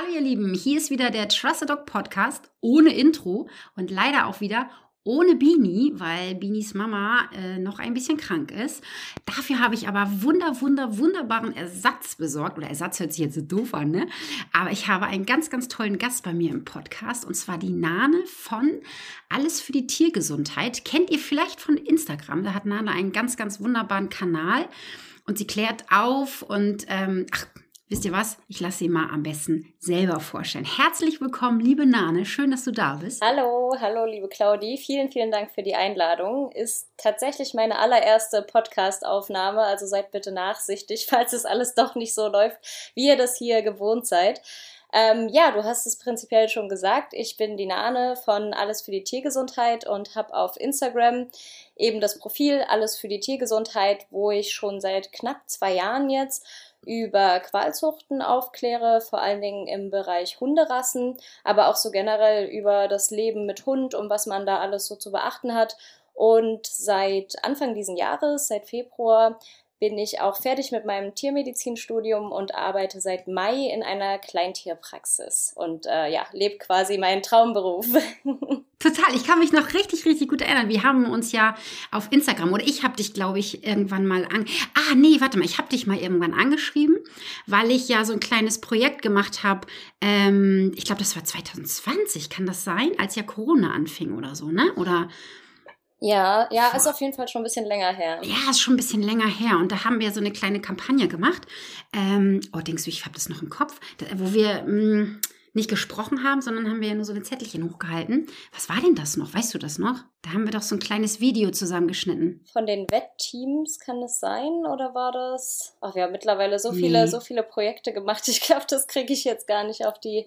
Hallo ihr Lieben, hier ist wieder der Trusted Dog Podcast ohne Intro und leider auch wieder ohne Bini, weil Binis Mama äh, noch ein bisschen krank ist. Dafür habe ich aber wunder, wunder, wunderbaren Ersatz besorgt. Oder Ersatz hört sich jetzt so doof an, ne? Aber ich habe einen ganz, ganz tollen Gast bei mir im Podcast und zwar die Nane von Alles für die Tiergesundheit. Kennt ihr vielleicht von Instagram? Da hat Nane einen ganz, ganz wunderbaren Kanal und sie klärt auf und ähm, ach, Wisst ihr was? Ich lasse sie mal am besten selber vorstellen. Herzlich willkommen, liebe Nane. Schön, dass du da bist. Hallo, hallo, liebe Claudi. Vielen, vielen Dank für die Einladung. Ist tatsächlich meine allererste Podcast-Aufnahme, also seid bitte nachsichtig, falls es alles doch nicht so läuft, wie ihr das hier gewohnt seid. Ähm, ja, du hast es prinzipiell schon gesagt. Ich bin die Nane von Alles für die Tiergesundheit und habe auf Instagram eben das Profil Alles für die Tiergesundheit, wo ich schon seit knapp zwei Jahren jetzt über Qualzuchten aufkläre, vor allen Dingen im Bereich Hunderassen, aber auch so generell über das Leben mit Hund und was man da alles so zu beachten hat. Und seit Anfang diesen Jahres, seit Februar, bin ich auch fertig mit meinem Tiermedizinstudium und arbeite seit Mai in einer Kleintierpraxis und äh, ja, lebe quasi meinen Traumberuf. Total, ich kann mich noch richtig, richtig gut erinnern. Wir haben uns ja auf Instagram oder ich habe dich, glaube ich, irgendwann mal an. Ah, nee, warte mal, ich habe dich mal irgendwann angeschrieben, weil ich ja so ein kleines Projekt gemacht habe. Ähm, ich glaube, das war 2020, kann das sein, als ja Corona anfing oder so, ne? Oder ja, ja, ist auf jeden Fall schon ein bisschen länger her. Ja, ist schon ein bisschen länger her. Und da haben wir so eine kleine Kampagne gemacht. Ähm, oh, denkst du, ich habe das noch im Kopf, wo wir mh, hm, nicht gesprochen haben, sondern haben wir ja nur so ein Zettelchen hochgehalten. Was war denn das noch? Weißt du das noch? Da haben wir doch so ein kleines Video zusammengeschnitten. Von den Wettteams kann es sein oder war das? Ach, wir haben mittlerweile so viele, nee. so viele Projekte gemacht. Ich glaube, das kriege ich jetzt gar nicht auf die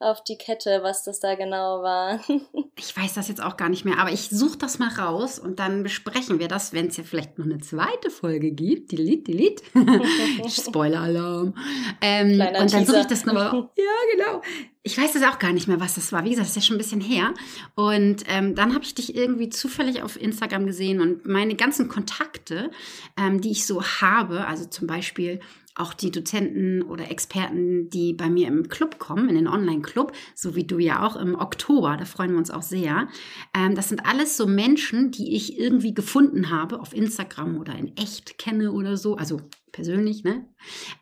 auf die Kette, was das da genau war. ich weiß das jetzt auch gar nicht mehr, aber ich suche das mal raus und dann besprechen wir das, wenn es ja vielleicht noch eine zweite Folge gibt. Delete, delete. Spoiler-Alarm. Ähm, und dann suche ich das nochmal. Ja, genau. Ich weiß das auch gar nicht mehr, was das war. Wie gesagt, das ist ja schon ein bisschen her. Und ähm, dann habe ich dich irgendwie zufällig auf Instagram gesehen und meine ganzen Kontakte, ähm, die ich so habe, also zum Beispiel auch die Dozenten oder Experten, die bei mir im Club kommen, in den Online-Club, so wie du ja auch im Oktober, da freuen wir uns auch sehr. Ähm, das sind alles so Menschen, die ich irgendwie gefunden habe auf Instagram oder in echt kenne oder so, also persönlich, ne?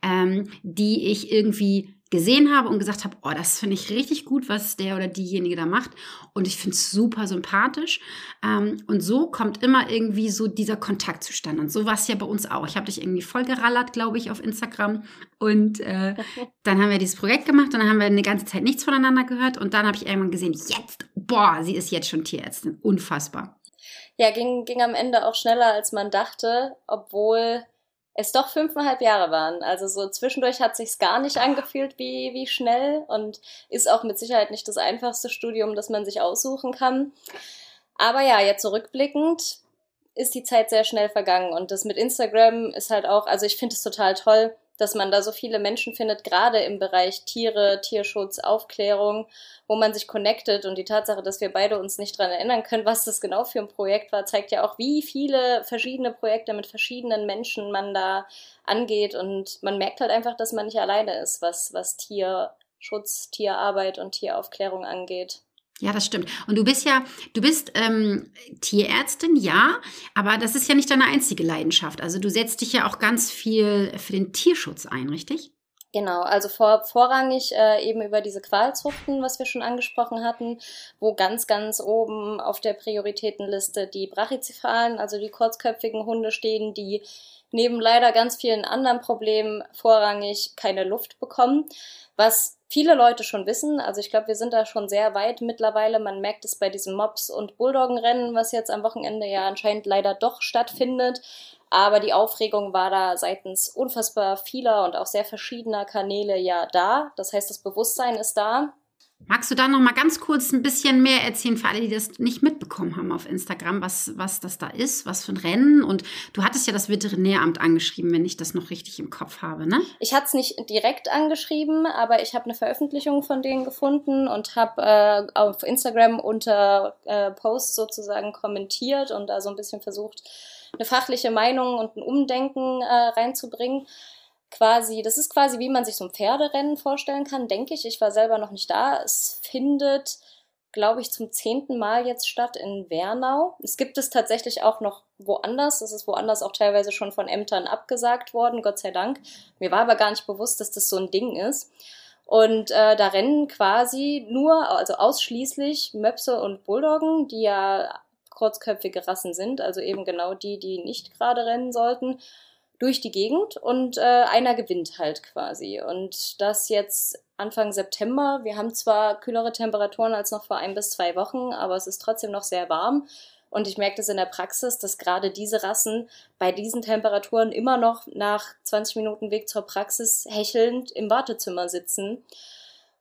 Ähm, die ich irgendwie gesehen habe und gesagt habe, oh, das finde ich richtig gut, was der oder diejenige da macht. Und ich finde es super sympathisch. Ähm, und so kommt immer irgendwie so dieser Kontakt zustande. Und so war es ja bei uns auch. Ich habe dich irgendwie voll gerallert, glaube ich, auf Instagram. Und äh, dann haben wir dieses Projekt gemacht und dann haben wir eine ganze Zeit nichts voneinander gehört. Und dann habe ich irgendwann gesehen, jetzt, boah, sie ist jetzt schon Tierärztin. Unfassbar. Ja, ging, ging am Ende auch schneller, als man dachte, obwohl es doch fünfeinhalb Jahre waren. Also so zwischendurch hat sich's gar nicht angefühlt wie, wie schnell und ist auch mit Sicherheit nicht das einfachste Studium, das man sich aussuchen kann. Aber ja, jetzt zurückblickend ist die Zeit sehr schnell vergangen und das mit Instagram ist halt auch, also ich finde es total toll, dass man da so viele Menschen findet, gerade im Bereich Tiere, Tierschutz, Aufklärung, wo man sich connectet. Und die Tatsache, dass wir beide uns nicht dran erinnern können, was das genau für ein Projekt war, zeigt ja auch, wie viele verschiedene Projekte mit verschiedenen Menschen man da angeht. Und man merkt halt einfach, dass man nicht alleine ist, was, was Tierschutz, Tierarbeit und Tieraufklärung angeht. Ja, das stimmt. Und du bist ja, du bist ähm, Tierärztin, ja, aber das ist ja nicht deine einzige Leidenschaft. Also du setzt dich ja auch ganz viel für den Tierschutz ein, richtig? Genau, also vor, vorrangig äh, eben über diese Qualzuchten, was wir schon angesprochen hatten, wo ganz, ganz oben auf der Prioritätenliste die Brachycephalen, also die kurzköpfigen Hunde stehen, die neben leider ganz vielen anderen Problemen vorrangig keine Luft bekommen, was viele Leute schon wissen. Also ich glaube, wir sind da schon sehr weit mittlerweile. Man merkt es bei diesem Mops- und Bulldoggenrennen, was jetzt am Wochenende ja anscheinend leider doch stattfindet. Aber die Aufregung war da seitens unfassbar vieler und auch sehr verschiedener Kanäle ja da. Das heißt, das Bewusstsein ist da. Magst du da noch mal ganz kurz ein bisschen mehr erzählen für alle, die das nicht mitbekommen haben auf Instagram, was, was das da ist, was für ein Rennen? Und du hattest ja das Veterinäramt angeschrieben, wenn ich das noch richtig im Kopf habe, ne? Ich hatte es nicht direkt angeschrieben, aber ich habe eine Veröffentlichung von denen gefunden und habe äh, auf Instagram unter äh, Posts sozusagen kommentiert und da so ein bisschen versucht, eine fachliche Meinung und ein Umdenken äh, reinzubringen. Quasi, das ist quasi, wie man sich so ein Pferderennen vorstellen kann, denke ich. Ich war selber noch nicht da. Es findet, glaube ich, zum zehnten Mal jetzt statt in Wernau. Es gibt es tatsächlich auch noch woanders. Es ist woanders auch teilweise schon von Ämtern abgesagt worden, Gott sei Dank. Mir war aber gar nicht bewusst, dass das so ein Ding ist. Und äh, da rennen quasi nur, also ausschließlich Möpse und Bulldoggen, die ja kurzköpfige Rassen sind, also eben genau die, die nicht gerade rennen sollten durch die Gegend und äh, einer gewinnt halt quasi. Und das jetzt Anfang September. Wir haben zwar kühlere Temperaturen als noch vor ein bis zwei Wochen, aber es ist trotzdem noch sehr warm. Und ich merke das in der Praxis, dass gerade diese Rassen bei diesen Temperaturen immer noch nach 20 Minuten Weg zur Praxis hechelnd im Wartezimmer sitzen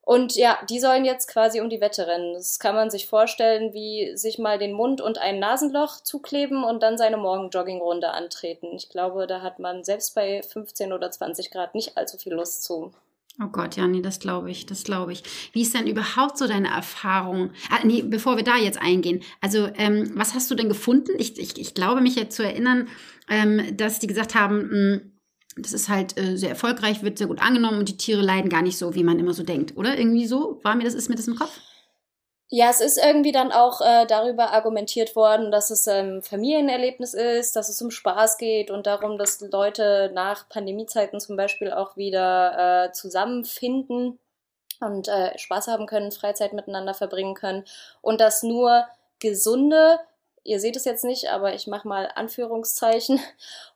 und ja, die sollen jetzt quasi um die Wette rennen. Das kann man sich vorstellen, wie sich mal den Mund und ein Nasenloch zukleben und dann seine Morgenjoggingrunde antreten. Ich glaube, da hat man selbst bei 15 oder 20 Grad nicht allzu viel Lust zu. Oh Gott, ja, nee, das glaube ich, das glaube ich. Wie ist denn überhaupt so deine Erfahrung? Ah, nee, bevor wir da jetzt eingehen. Also, ähm, was hast du denn gefunden? Ich, ich, ich glaube mich jetzt zu erinnern, ähm, dass die gesagt haben, mh, hm, das ist halt äh, sehr erfolgreich, wird sehr gut angenommen und die Tiere leiden gar nicht so, wie man immer so denkt, oder? Irgendwie so? War mir das, ist mir das im Kopf? Ja, es ist irgendwie dann auch äh, darüber argumentiert worden, dass es ein ähm, Familienerlebnis ist, dass es um Spaß geht und darum, dass Leute nach Pandemiezeiten zum Beispiel auch wieder äh, zusammenfinden und äh, Spaß haben können, Freizeit miteinander verbringen können und dass nur gesunde, ihr seht es jetzt nicht, aber ich mache mal Anführungszeichen,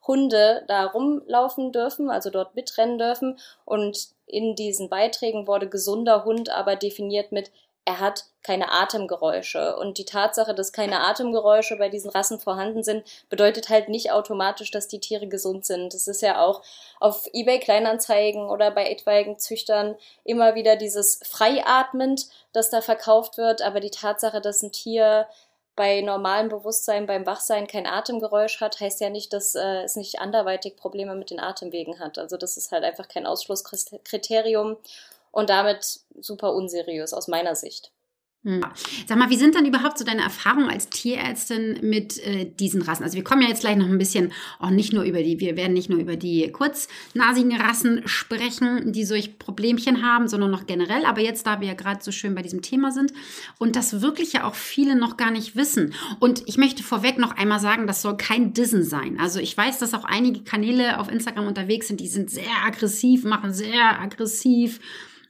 Hunde da rumlaufen dürfen, also dort mitrennen dürfen. Und in diesen Beiträgen wurde gesunder Hund aber definiert mit er hat keine Atemgeräusche. Und die Tatsache, dass keine Atemgeräusche bei diesen Rassen vorhanden sind, bedeutet halt nicht automatisch, dass die Tiere gesund sind. Das ist ja auch auf eBay Kleinanzeigen oder bei etwaigen Züchtern immer wieder dieses freiatmend, das da verkauft wird. Aber die Tatsache, dass ein Tier bei normalem Bewusstsein, beim Wachsein kein Atemgeräusch hat, heißt ja nicht, dass äh, es nicht anderweitig Probleme mit den Atemwegen hat. Also das ist halt einfach kein Ausschlusskriterium und damit super unseriös aus meiner Sicht. Hm. Sag mal, wie sind dann überhaupt so deine Erfahrungen als Tierärztin mit äh, diesen Rassen? Also wir kommen ja jetzt gleich noch ein bisschen, auch nicht nur über die, wir werden nicht nur über die kurznasigen Rassen sprechen, die solch Problemchen haben, sondern noch generell. Aber jetzt, da wir ja gerade so schön bei diesem Thema sind und das wirklich ja auch viele noch gar nicht wissen. Und ich möchte vorweg noch einmal sagen, das soll kein Dissen sein. Also ich weiß, dass auch einige Kanäle auf Instagram unterwegs sind, die sind sehr aggressiv, machen sehr aggressiv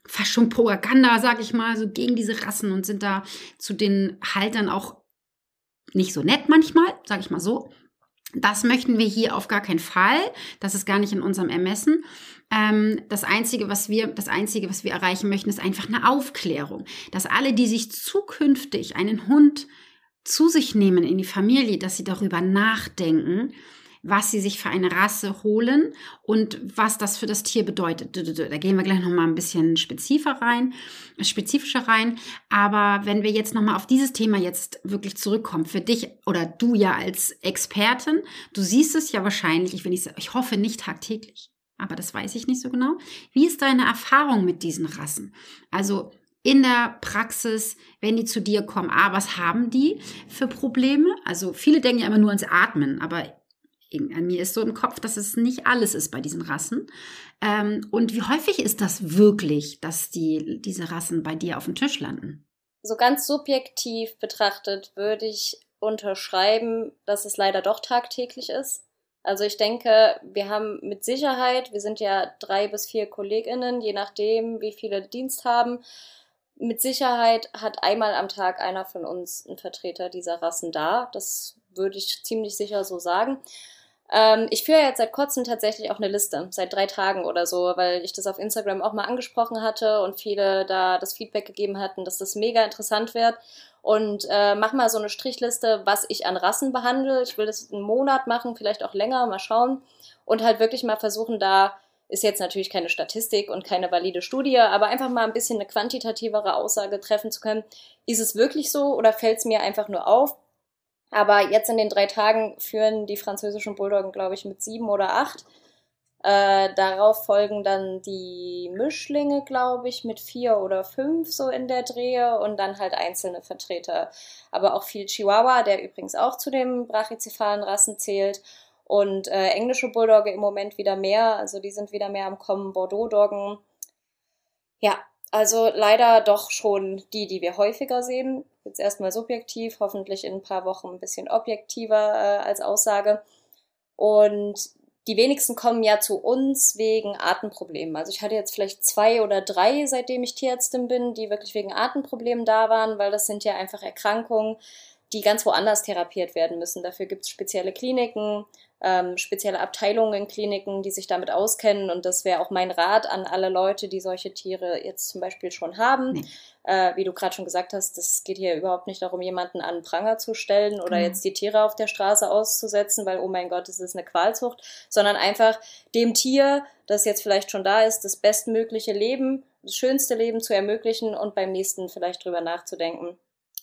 fast schon Propaganda, sag ich mal, so gegen diese Rassen und sind da zu den Haltern auch nicht so nett manchmal, sag ich mal so. Das möchten wir hier auf gar keinen Fall. Das ist gar nicht in unserem Ermessen. Ähm, das einzige, was wir, das einzige, was wir erreichen möchten, ist einfach eine Aufklärung, dass alle, die sich zukünftig einen Hund zu sich nehmen in die Familie, dass sie darüber nachdenken, was sie sich für eine Rasse holen und was das für das Tier bedeutet. Da gehen wir gleich noch mal ein bisschen spezifischer rein, spezifischer rein. Aber wenn wir jetzt noch mal auf dieses Thema jetzt wirklich zurückkommen, für dich oder du ja als Expertin, du siehst es ja wahrscheinlich, ich, ich hoffe nicht tagtäglich, aber das weiß ich nicht so genau. Wie ist deine Erfahrung mit diesen Rassen? Also in der Praxis, wenn die zu dir kommen, ah, was haben die für Probleme? Also viele denken ja immer nur ans Atmen, aber mir ist so im Kopf, dass es nicht alles ist bei diesen Rassen. Ähm, und wie häufig ist das wirklich, dass die, diese Rassen bei dir auf dem Tisch landen? So ganz subjektiv betrachtet würde ich unterschreiben, dass es leider doch tagtäglich ist. Also ich denke, wir haben mit Sicherheit, wir sind ja drei bis vier Kolleginnen, je nachdem, wie viele Dienst haben. Mit Sicherheit hat einmal am Tag einer von uns einen Vertreter dieser Rassen da. Das würde ich ziemlich sicher so sagen. Ähm, ich führe jetzt seit kurzem tatsächlich auch eine Liste, seit drei Tagen oder so, weil ich das auf Instagram auch mal angesprochen hatte und viele da das Feedback gegeben hatten, dass das mega interessant wird. Und äh, mach mal so eine Strichliste, was ich an Rassen behandle. Ich will das einen Monat machen, vielleicht auch länger, mal schauen. Und halt wirklich mal versuchen, da ist jetzt natürlich keine Statistik und keine valide Studie, aber einfach mal ein bisschen eine quantitativere Aussage treffen zu können. Ist es wirklich so oder fällt es mir einfach nur auf? Aber jetzt in den drei Tagen führen die französischen Bulldoggen, glaube ich, mit sieben oder acht. Äh, darauf folgen dann die Mischlinge, glaube ich, mit vier oder fünf so in der Drehe und dann halt einzelne Vertreter. Aber auch viel Chihuahua, der übrigens auch zu den brachycephalen Rassen zählt. und äh, englische Bulldogge im Moment wieder mehr. Also die sind wieder mehr am Kommen. Bordeaux-Doggen. Ja, also leider doch schon die, die wir häufiger sehen. Jetzt erstmal subjektiv, hoffentlich in ein paar Wochen ein bisschen objektiver äh, als Aussage. Und die wenigsten kommen ja zu uns wegen Atemproblemen. Also ich hatte jetzt vielleicht zwei oder drei, seitdem ich Tierärztin bin, die wirklich wegen Atemproblemen da waren, weil das sind ja einfach Erkrankungen, die ganz woanders therapiert werden müssen. Dafür gibt es spezielle Kliniken, ähm, spezielle Abteilungen in Kliniken, die sich damit auskennen. Und das wäre auch mein Rat an alle Leute, die solche Tiere jetzt zum Beispiel schon haben. Nee. Äh, wie du gerade schon gesagt hast, das geht hier überhaupt nicht darum, jemanden an den Pranger zu stellen oder mhm. jetzt die Tiere auf der Straße auszusetzen, weil, oh mein Gott, es ist eine Qualzucht, sondern einfach dem Tier, das jetzt vielleicht schon da ist, das bestmögliche Leben, das schönste Leben zu ermöglichen und beim nächsten vielleicht drüber nachzudenken,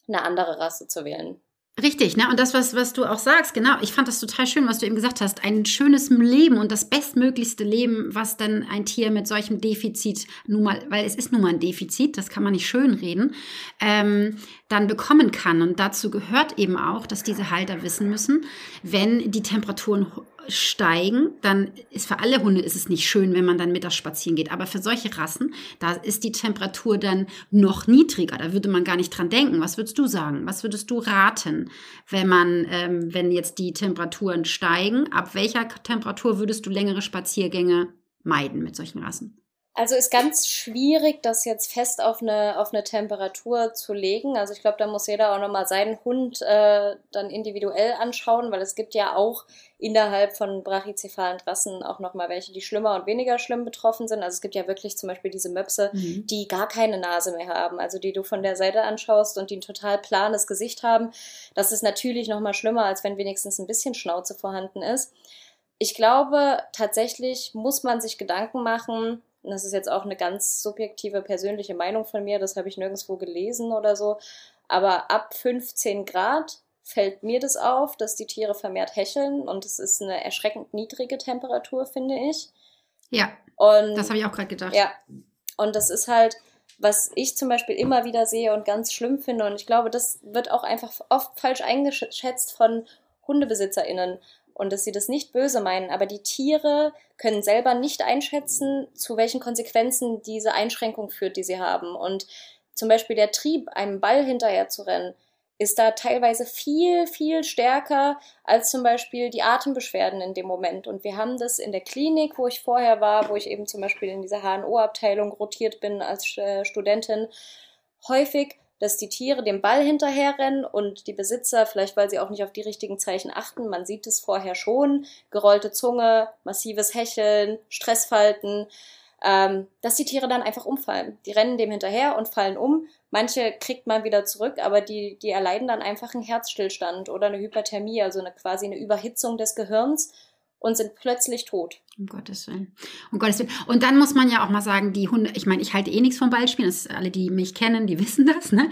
eine andere Rasse zu wählen. Richtig, ne? Und das, was, was du auch sagst, genau, ich fand das total schön, was du eben gesagt hast. Ein schönes Leben und das bestmöglichste Leben, was dann ein Tier mit solchem Defizit nun mal, weil es ist nun mal ein Defizit, das kann man nicht schönreden, ähm, dann bekommen kann. Und dazu gehört eben auch, dass diese Halter wissen müssen, wenn die Temperaturen steigen, dann ist für alle Hunde ist es nicht schön, wenn man dann mittags spazieren geht. Aber für solche Rassen, da ist die Temperatur dann noch niedriger. Da würde man gar nicht dran denken. Was würdest du sagen? Was würdest du raten, wenn man, ähm, wenn jetzt die Temperaturen steigen? Ab welcher Temperatur würdest du längere Spaziergänge meiden mit solchen Rassen? Also ist ganz schwierig, das jetzt fest auf eine, auf eine Temperatur zu legen. Also ich glaube, da muss jeder auch nochmal seinen Hund äh, dann individuell anschauen, weil es gibt ja auch innerhalb von brachycephalen Rassen auch nochmal welche, die schlimmer und weniger schlimm betroffen sind. Also es gibt ja wirklich zum Beispiel diese Möpse, mhm. die gar keine Nase mehr haben, also die du von der Seite anschaust und die ein total planes Gesicht haben. Das ist natürlich nochmal schlimmer, als wenn wenigstens ein bisschen Schnauze vorhanden ist. Ich glaube, tatsächlich muss man sich Gedanken machen, und das ist jetzt auch eine ganz subjektive persönliche Meinung von mir, das habe ich nirgendwo gelesen oder so, aber ab 15 Grad fällt mir das auf, dass die Tiere vermehrt hecheln und es ist eine erschreckend niedrige Temperatur, finde ich. Ja. Und, das habe ich auch gerade gedacht. Ja. Und das ist halt, was ich zum Beispiel immer wieder sehe und ganz schlimm finde. Und ich glaube, das wird auch einfach oft falsch eingeschätzt von HundebesitzerInnen und dass sie das nicht böse meinen, aber die Tiere können selber nicht einschätzen, zu welchen Konsequenzen diese Einschränkung führt, die sie haben. Und zum Beispiel der Trieb, einem Ball hinterher zu rennen, ist da teilweise viel, viel stärker als zum Beispiel die Atembeschwerden in dem Moment. Und wir haben das in der Klinik, wo ich vorher war, wo ich eben zum Beispiel in dieser HNO-Abteilung rotiert bin als äh, Studentin, häufig dass die Tiere dem Ball hinterherrennen und die Besitzer, vielleicht weil sie auch nicht auf die richtigen Zeichen achten, man sieht es vorher schon, gerollte Zunge, massives Hecheln, Stressfalten, ähm, dass die Tiere dann einfach umfallen. Die rennen dem hinterher und fallen um. Manche kriegt man wieder zurück, aber die, die erleiden dann einfach einen Herzstillstand oder eine Hyperthermie, also eine, quasi eine Überhitzung des Gehirns und sind plötzlich tot. Um Gottes Willen. Um Gottes Willen. Und dann muss man ja auch mal sagen, die Hunde, ich meine, ich halte eh nichts vom Ballspielen, das ist, alle, die mich kennen, die wissen das, ne?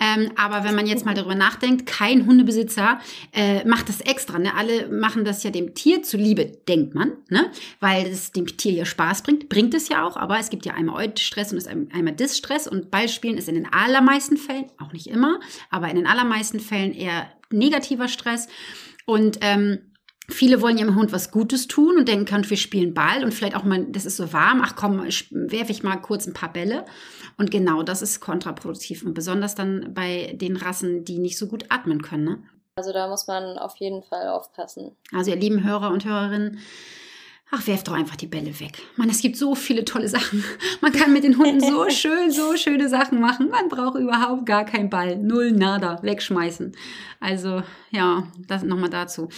Ähm, aber wenn man jetzt mal darüber nachdenkt, kein Hundebesitzer äh, macht das extra, ne? Alle machen das ja dem Tier zuliebe, denkt man, ne? Weil es dem Tier ja Spaß bringt. Bringt es ja auch, aber es gibt ja einmal Eutstress und es einmal Distress und Ballspielen ist in den allermeisten Fällen, auch nicht immer, aber in den allermeisten Fällen eher negativer Stress. Und ähm, Viele wollen ihrem Hund was Gutes tun und denken, wir spielen Ball und vielleicht auch mal, das ist so warm, ach komm, werfe ich mal kurz ein paar Bälle. Und genau das ist kontraproduktiv und besonders dann bei den Rassen, die nicht so gut atmen können. Ne? Also da muss man auf jeden Fall aufpassen. Also ihr lieben Hörer und Hörerinnen, Ach, werft doch einfach die Bälle weg. Man, es gibt so viele tolle Sachen. Man kann mit den Hunden so schön, so schöne Sachen machen. Man braucht überhaupt gar keinen Ball. Null, nada, wegschmeißen. Also, ja, das nochmal dazu.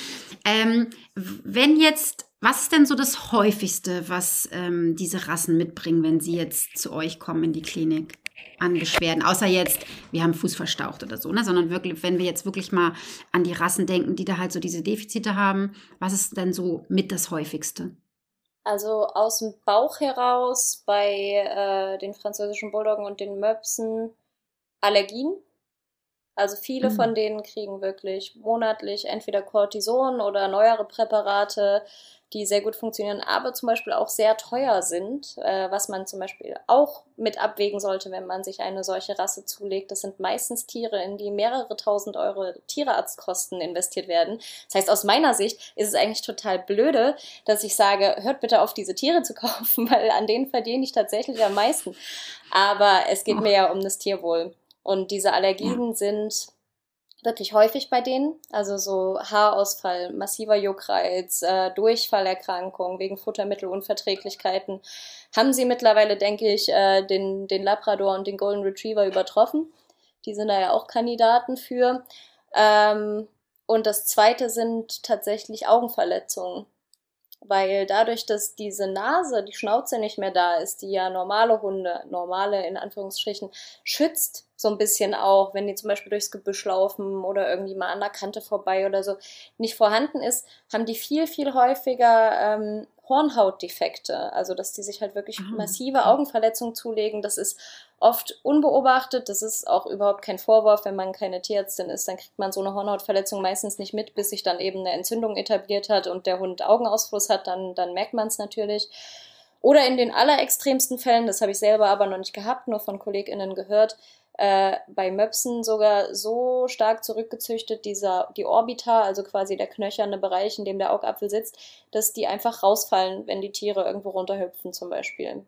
Ähm, wenn jetzt, was ist denn so das häufigste, was ähm, diese Rassen mitbringen, wenn sie jetzt zu euch kommen in die Klinik? an Beschwerden, außer jetzt, wir haben Fuß verstaucht oder so, ne? sondern wirklich, wenn wir jetzt wirklich mal an die Rassen denken, die da halt so diese Defizite haben, was ist denn so mit das häufigste? Also aus dem Bauch heraus bei äh, den französischen Bulldoggen und den Möpsen Allergien. Also viele mhm. von denen kriegen wirklich monatlich entweder Cortison oder neuere Präparate, die sehr gut funktionieren, aber zum Beispiel auch sehr teuer sind, äh, was man zum Beispiel auch mit abwägen sollte, wenn man sich eine solche Rasse zulegt. Das sind meistens Tiere, in die mehrere tausend Euro Tierarztkosten investiert werden. Das heißt, aus meiner Sicht ist es eigentlich total blöde, dass ich sage, hört bitte auf, diese Tiere zu kaufen, weil an denen verdiene ich tatsächlich am meisten. Aber es geht mir ja um das Tierwohl. Und diese Allergien ja. sind wirklich häufig bei denen. Also so Haarausfall, massiver Juckreiz, äh, Durchfallerkrankungen wegen Futtermittelunverträglichkeiten. Haben sie mittlerweile, denke ich, äh, den, den Labrador und den Golden Retriever übertroffen. Die sind da ja auch Kandidaten für. Ähm, und das zweite sind tatsächlich Augenverletzungen weil dadurch, dass diese Nase, die Schnauze nicht mehr da ist, die ja normale Hunde, normale in Anführungsstrichen, schützt so ein bisschen auch, wenn die zum Beispiel durchs Gebüsch laufen oder irgendwie mal an der Kante vorbei oder so, nicht vorhanden ist, haben die viel, viel häufiger ähm, Hornhautdefekte. Also, dass die sich halt wirklich ah, massive Augenverletzungen zulegen. Das ist oft unbeobachtet. Das ist auch überhaupt kein Vorwurf. Wenn man keine Tierärztin ist, dann kriegt man so eine Hornhautverletzung meistens nicht mit, bis sich dann eben eine Entzündung etabliert hat und der Hund Augenausfluss hat. Dann, dann merkt man es natürlich. Oder in den allerextremsten Fällen, das habe ich selber aber noch nicht gehabt, nur von KollegInnen gehört, äh, bei Möpsen sogar so stark zurückgezüchtet, dieser, die Orbita, also quasi der knöcherne Bereich, in dem der Augapfel sitzt, dass die einfach rausfallen, wenn die Tiere irgendwo runterhüpfen zum Beispiel.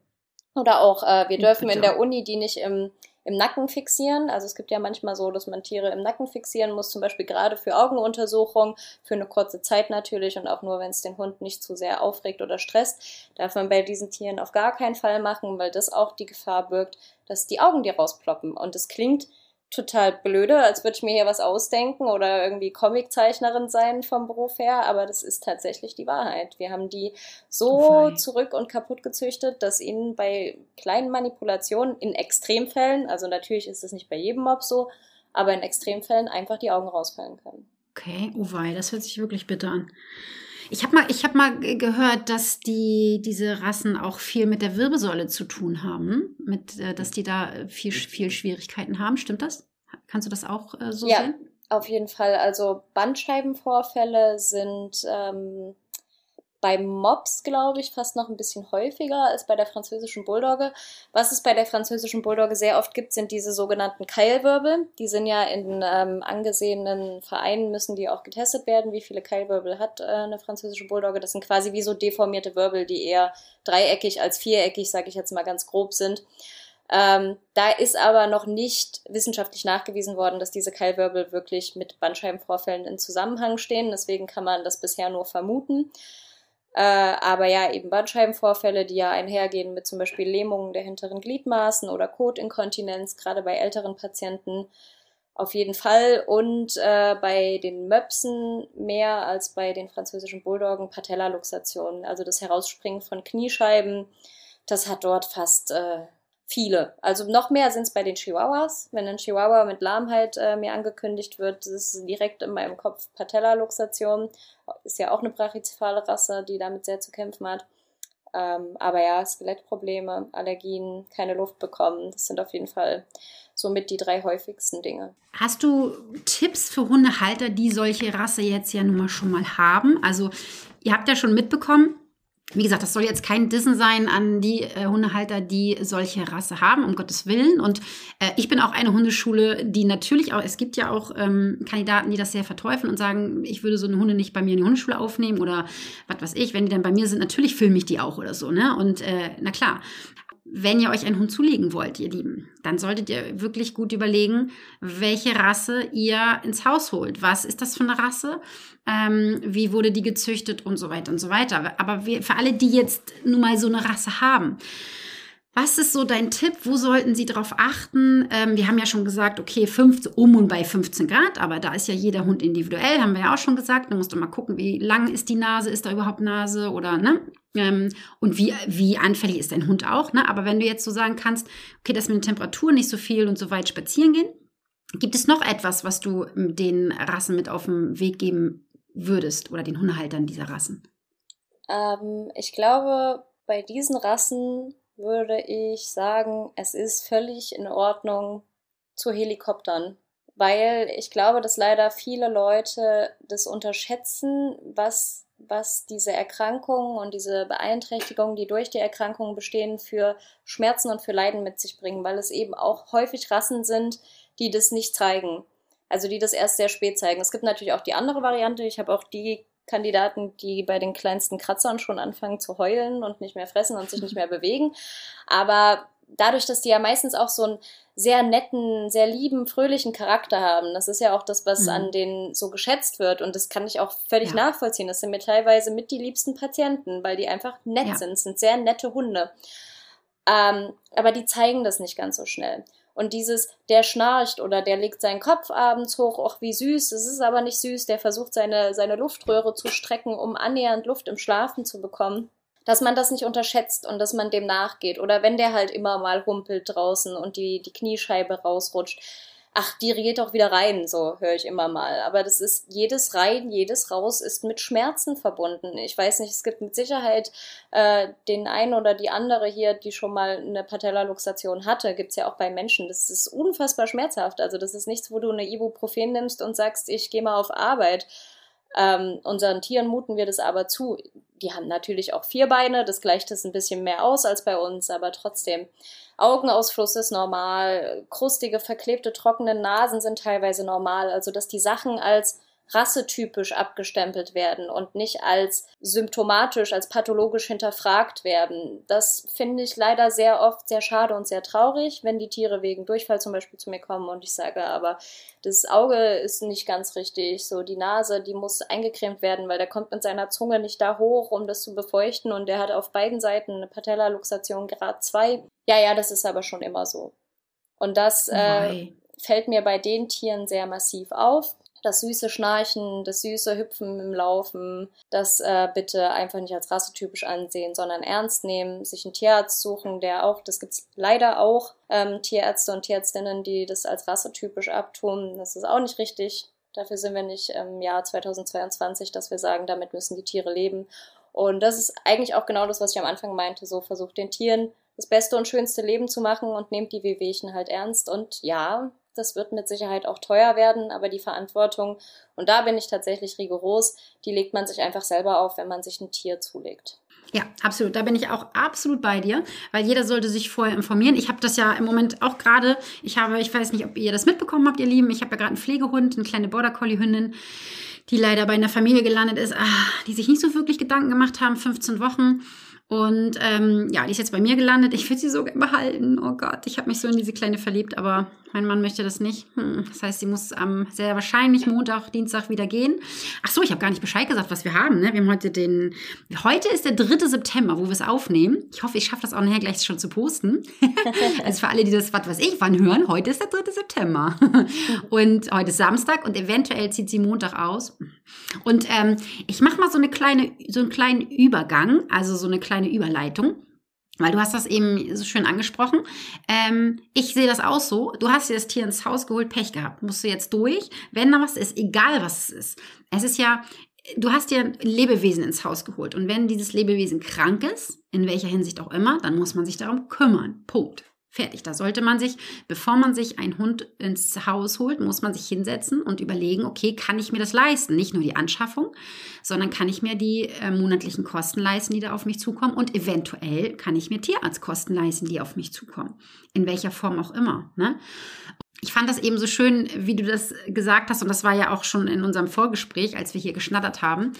Oder auch, äh, wir dürfen in der Uni die nicht im, im Nacken fixieren. Also es gibt ja manchmal so, dass man Tiere im Nacken fixieren muss, zum Beispiel gerade für Augenuntersuchungen, für eine kurze Zeit natürlich und auch nur, wenn es den Hund nicht zu sehr aufregt oder stresst. Darf man bei diesen Tieren auf gar keinen Fall machen, weil das auch die Gefahr birgt, dass die Augen dir rausploppen. Und es klingt total blöde, als würde ich mir hier was ausdenken oder irgendwie Comiczeichnerin sein vom Beruf her, aber das ist tatsächlich die Wahrheit. Wir haben die so oh zurück und kaputt gezüchtet, dass ihnen bei kleinen Manipulationen in Extremfällen, also natürlich ist es nicht bei jedem Mob so, aber in Extremfällen einfach die Augen rausfallen können. Okay, oh wei, das hört sich wirklich bitter an. Ich habe mal, hab mal gehört, dass die, diese Rassen auch viel mit der Wirbelsäule zu tun haben, mit, äh, dass die da viel, viel Schwierigkeiten haben. Stimmt das? Kannst du das auch äh, so ja, sehen? Ja, auf jeden Fall. Also Bandscheibenvorfälle sind ähm, bei Mops, glaube ich, fast noch ein bisschen häufiger als bei der französischen Bulldogge. Was es bei der französischen Bulldogge sehr oft gibt, sind diese sogenannten Keilwirbel. Die sind ja in ähm, angesehenen Vereinen, müssen die auch getestet werden, wie viele Keilwirbel hat äh, eine französische Bulldogge. Das sind quasi wie so deformierte Wirbel, die eher dreieckig als viereckig, sage ich jetzt mal ganz grob sind. Ähm, da ist aber noch nicht wissenschaftlich nachgewiesen worden, dass diese Keilwirbel wirklich mit Bandscheibenvorfällen in Zusammenhang stehen. Deswegen kann man das bisher nur vermuten. Äh, aber ja, eben Bandscheibenvorfälle, die ja einhergehen mit zum Beispiel Lähmungen der hinteren Gliedmaßen oder Kotinkontinenz, gerade bei älteren Patienten auf jeden Fall. Und äh, bei den Möpsen mehr als bei den französischen Bulldoggen Patellaluxation, also das Herausspringen von Kniescheiben. Das hat dort fast äh, viele. Also noch mehr sind es bei den Chihuahuas. Wenn ein Chihuahua mit Lahmheit äh, mir angekündigt wird, ist direkt in meinem Kopf Patellaluxation. Ist ja auch eine brachycephale Rasse, die damit sehr zu kämpfen hat. Ähm, aber ja, Skelettprobleme, Allergien, keine Luft bekommen, das sind auf jeden Fall somit die drei häufigsten Dinge. Hast du Tipps für Hundehalter, die solche Rasse jetzt ja nun mal schon mal haben? Also ihr habt ja schon mitbekommen, wie gesagt, das soll jetzt kein Dissen sein an die äh, Hundehalter, die solche Rasse haben, um Gottes Willen. Und äh, ich bin auch eine Hundeschule, die natürlich auch, es gibt ja auch ähm, Kandidaten, die das sehr verteufeln und sagen, ich würde so eine Hunde nicht bei mir in die Hundeschule aufnehmen oder was weiß ich, wenn die dann bei mir sind, natürlich filme ich die auch oder so, ne? Und äh, na klar. Wenn ihr euch einen Hund zulegen wollt, ihr Lieben, dann solltet ihr wirklich gut überlegen, welche Rasse ihr ins Haus holt. Was ist das für eine Rasse? ähm, wie wurde die gezüchtet und so weiter und so weiter. Aber wir, für alle, die jetzt nun mal so eine Rasse haben, was ist so dein Tipp? Wo sollten sie darauf achten? Ähm, wir haben ja schon gesagt, okay, 15, um und bei 15 Grad, aber da ist ja jeder Hund individuell, haben wir ja auch schon gesagt. Da musst du mal gucken, wie lang ist die Nase, ist da überhaupt Nase oder ne? Ähm, und wie, wie anfällig ist dein Hund auch, ne? Aber wenn du jetzt so sagen kannst, okay, das mit der Temperatur nicht so viel und so weit spazieren gehen, gibt es noch etwas, was du den Rassen mit auf den Weg geben würdest oder den Hundehaltern dieser Rassen? Ähm, ich glaube, bei diesen Rassen würde ich sagen, es ist völlig in Ordnung zu Helikoptern. weil ich glaube, dass leider viele Leute das unterschätzen, was, was diese Erkrankungen und diese Beeinträchtigungen, die durch die Erkrankungen bestehen, für Schmerzen und für Leiden mit sich bringen, weil es eben auch häufig Rassen sind, die das nicht zeigen. Also die das erst sehr spät zeigen. Es gibt natürlich auch die andere Variante. Ich habe auch die Kandidaten, die bei den kleinsten Kratzern schon anfangen zu heulen und nicht mehr fressen und sich nicht mehr bewegen. Aber dadurch, dass die ja meistens auch so einen sehr netten, sehr lieben, fröhlichen Charakter haben. Das ist ja auch das, was mhm. an denen so geschätzt wird. Und das kann ich auch völlig ja. nachvollziehen. Das sind mir teilweise mit die liebsten Patienten, weil die einfach nett ja. sind. Das sind sehr nette Hunde. Ähm, aber die zeigen das nicht ganz so schnell. Und dieses, der schnarcht oder der legt seinen Kopf abends hoch, ach wie süß, es ist aber nicht süß, der versucht seine, seine Luftröhre zu strecken, um annähernd Luft im Schlafen zu bekommen dass man das nicht unterschätzt und dass man dem nachgeht. Oder wenn der halt immer mal humpelt draußen und die, die Kniescheibe rausrutscht. Ach, die geht doch wieder rein, so höre ich immer mal. Aber das ist jedes rein, jedes raus ist mit Schmerzen verbunden. Ich weiß nicht, es gibt mit Sicherheit äh, den einen oder die andere hier, die schon mal eine Patellaluxation hatte, gibt's ja auch bei Menschen. Das ist unfassbar schmerzhaft. Also das ist nichts, wo du eine Ibuprofen nimmst und sagst, ich gehe mal auf Arbeit. Ähm, unseren Tieren muten wir das aber zu. Die haben natürlich auch vier Beine, das gleicht es ein bisschen mehr aus als bei uns, aber trotzdem. Augenausfluss ist normal, krustige, verklebte, trockene Nasen sind teilweise normal. Also, dass die Sachen als rassetypisch abgestempelt werden und nicht als symptomatisch, als pathologisch hinterfragt werden. Das finde ich leider sehr oft sehr schade und sehr traurig, wenn die Tiere wegen Durchfall zum Beispiel zu mir kommen und ich sage, aber das Auge ist nicht ganz richtig, so die Nase, die muss eingecremt werden, weil der kommt mit seiner Zunge nicht da hoch, um das zu befeuchten und der hat auf beiden Seiten eine Patellaluxation Grad 2. Ja, ja, das ist aber schon immer so. Und das äh, fällt mir bei den Tieren sehr massiv auf das süße Schnarchen, das süße Hüpfen im Laufen, das äh, bitte einfach nicht als rassetypisch ansehen, sondern ernst nehmen, sich einen Tierarzt suchen, der auch, das gibt's leider auch, ähm, Tierärzte und Tierärztinnen, die das als rassetypisch abtun. Das ist auch nicht richtig. Dafür sind wir nicht im Jahr 2022, dass wir sagen, damit müssen die Tiere leben. Und das ist eigentlich auch genau das, was ich am Anfang meinte. So versucht den Tieren das beste und schönste Leben zu machen und nehmt die Wehwehchen halt ernst. Und ja, das wird mit Sicherheit auch teuer werden, aber die Verantwortung, und da bin ich tatsächlich rigoros, die legt man sich einfach selber auf, wenn man sich ein Tier zulegt. Ja, absolut. Da bin ich auch absolut bei dir, weil jeder sollte sich vorher informieren. Ich habe das ja im Moment auch gerade, ich habe, ich weiß nicht, ob ihr das mitbekommen habt, ihr Lieben, ich habe ja gerade einen Pflegehund, eine kleine Border Collie Hündin, die leider bei einer Familie gelandet ist, ah, die sich nicht so wirklich Gedanken gemacht haben, 15 Wochen und ähm, ja, die ist jetzt bei mir gelandet. Ich würde sie so gerne behalten. Oh Gott, ich habe mich so in diese Kleine verliebt, aber mein Mann möchte das nicht. Hm. Das heißt, sie muss am sehr wahrscheinlich Montag, Dienstag wieder gehen. Ach so, ich habe gar nicht Bescheid gesagt, was wir haben. Ne? Wir haben heute den. Heute ist der 3. September, wo wir es aufnehmen. Ich hoffe, ich schaffe das auch nachher gleich schon zu posten. also für alle, die das, was weiß ich, wann hören, heute ist der 3. September. und heute ist Samstag und eventuell zieht sie Montag aus. Und ähm, ich mache mal so eine kleine, so einen kleinen Übergang, also so eine kleine Überleitung. Weil du hast das eben so schön angesprochen. Ähm, ich sehe das auch so. Du hast dir das Tier ins Haus geholt, Pech gehabt. Musst du jetzt durch. Wenn da was ist, egal was es ist. Es ist ja, du hast dir ein Lebewesen ins Haus geholt. Und wenn dieses Lebewesen krank ist, in welcher Hinsicht auch immer, dann muss man sich darum kümmern. Punkt. Fertig. Da sollte man sich, bevor man sich einen Hund ins Haus holt, muss man sich hinsetzen und überlegen, okay, kann ich mir das leisten? Nicht nur die Anschaffung, sondern kann ich mir die äh, monatlichen Kosten leisten, die da auf mich zukommen und eventuell kann ich mir Tierarztkosten leisten, die auf mich zukommen. In welcher Form auch immer. Ne? Ich fand das eben so schön, wie du das gesagt hast, und das war ja auch schon in unserem Vorgespräch, als wir hier geschnattert haben.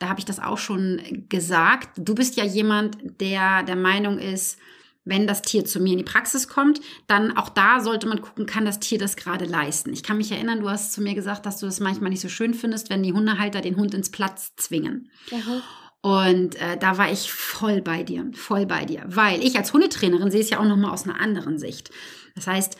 Da habe ich das auch schon gesagt. Du bist ja jemand, der der Meinung ist, wenn das Tier zu mir in die Praxis kommt, dann auch da sollte man gucken, kann das Tier das gerade leisten. Ich kann mich erinnern, du hast zu mir gesagt, dass du das manchmal nicht so schön findest, wenn die Hundehalter den Hund ins Platz zwingen. Mhm. Und äh, da war ich voll bei dir, voll bei dir, weil ich als Hundetrainerin sehe es ja auch noch mal aus einer anderen Sicht. Das heißt,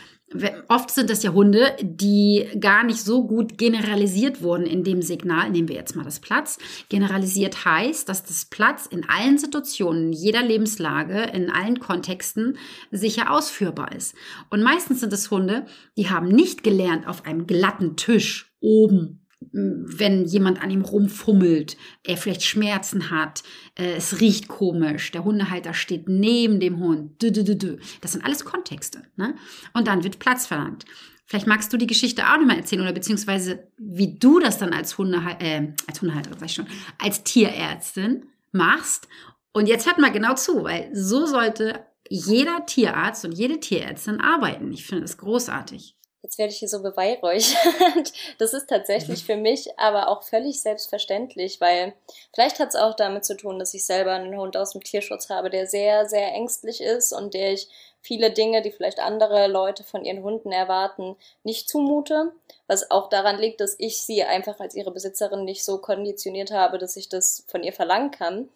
Oft sind das ja Hunde, die gar nicht so gut generalisiert wurden in dem Signal. Nehmen wir jetzt mal das Platz. Generalisiert heißt, dass das Platz in allen Situationen, in jeder Lebenslage, in allen Kontexten sicher ausführbar ist. Und meistens sind es Hunde, die haben nicht gelernt, auf einem glatten Tisch oben wenn jemand an ihm rumfummelt, er vielleicht Schmerzen hat, äh, es riecht komisch, der Hundehalter steht neben dem Hund. Das sind alles Kontexte. Ne? Und dann wird Platz verlangt. Vielleicht magst du die Geschichte auch nochmal erzählen oder beziehungsweise wie du das dann als, Hundehalter, äh, als Hundehalterin, sag ich schon, als Tierärztin machst. Und jetzt hört mal genau zu, weil so sollte jeder Tierarzt und jede Tierärztin arbeiten. Ich finde das großartig. Jetzt werde ich hier so beweihräuchert. Das ist tatsächlich für mich aber auch völlig selbstverständlich, weil vielleicht hat es auch damit zu tun, dass ich selber einen Hund aus dem Tierschutz habe, der sehr, sehr ängstlich ist und der ich viele Dinge, die vielleicht andere Leute von ihren Hunden erwarten, nicht zumute. Was auch daran liegt, dass ich sie einfach als ihre Besitzerin nicht so konditioniert habe, dass ich das von ihr verlangen kann.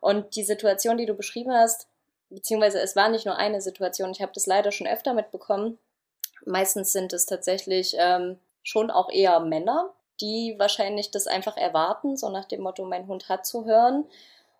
Und die Situation, die du beschrieben hast, beziehungsweise es war nicht nur eine Situation, ich habe das leider schon öfter mitbekommen, Meistens sind es tatsächlich ähm, schon auch eher Männer, die wahrscheinlich das einfach erwarten, so nach dem Motto, mein Hund hat zu hören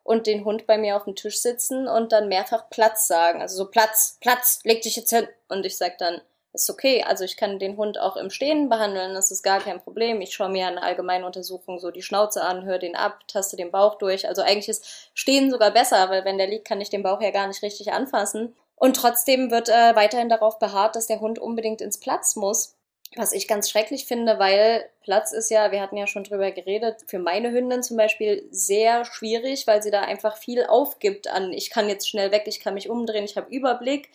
und den Hund bei mir auf dem Tisch sitzen und dann mehrfach Platz sagen. Also so Platz, Platz, leg dich jetzt hin. Und ich sag dann, ist okay, also ich kann den Hund auch im Stehen behandeln, das ist gar kein Problem. Ich schaue mir eine allgemeine Untersuchung so die Schnauze an, höre den ab, taste den Bauch durch. Also eigentlich ist Stehen sogar besser, weil wenn der liegt, kann ich den Bauch ja gar nicht richtig anfassen. Und trotzdem wird äh, weiterhin darauf beharrt, dass der Hund unbedingt ins Platz muss. Was ich ganz schrecklich finde, weil Platz ist ja, wir hatten ja schon drüber geredet, für meine Hündin zum Beispiel sehr schwierig, weil sie da einfach viel aufgibt an, ich kann jetzt schnell weg, ich kann mich umdrehen, ich habe Überblick.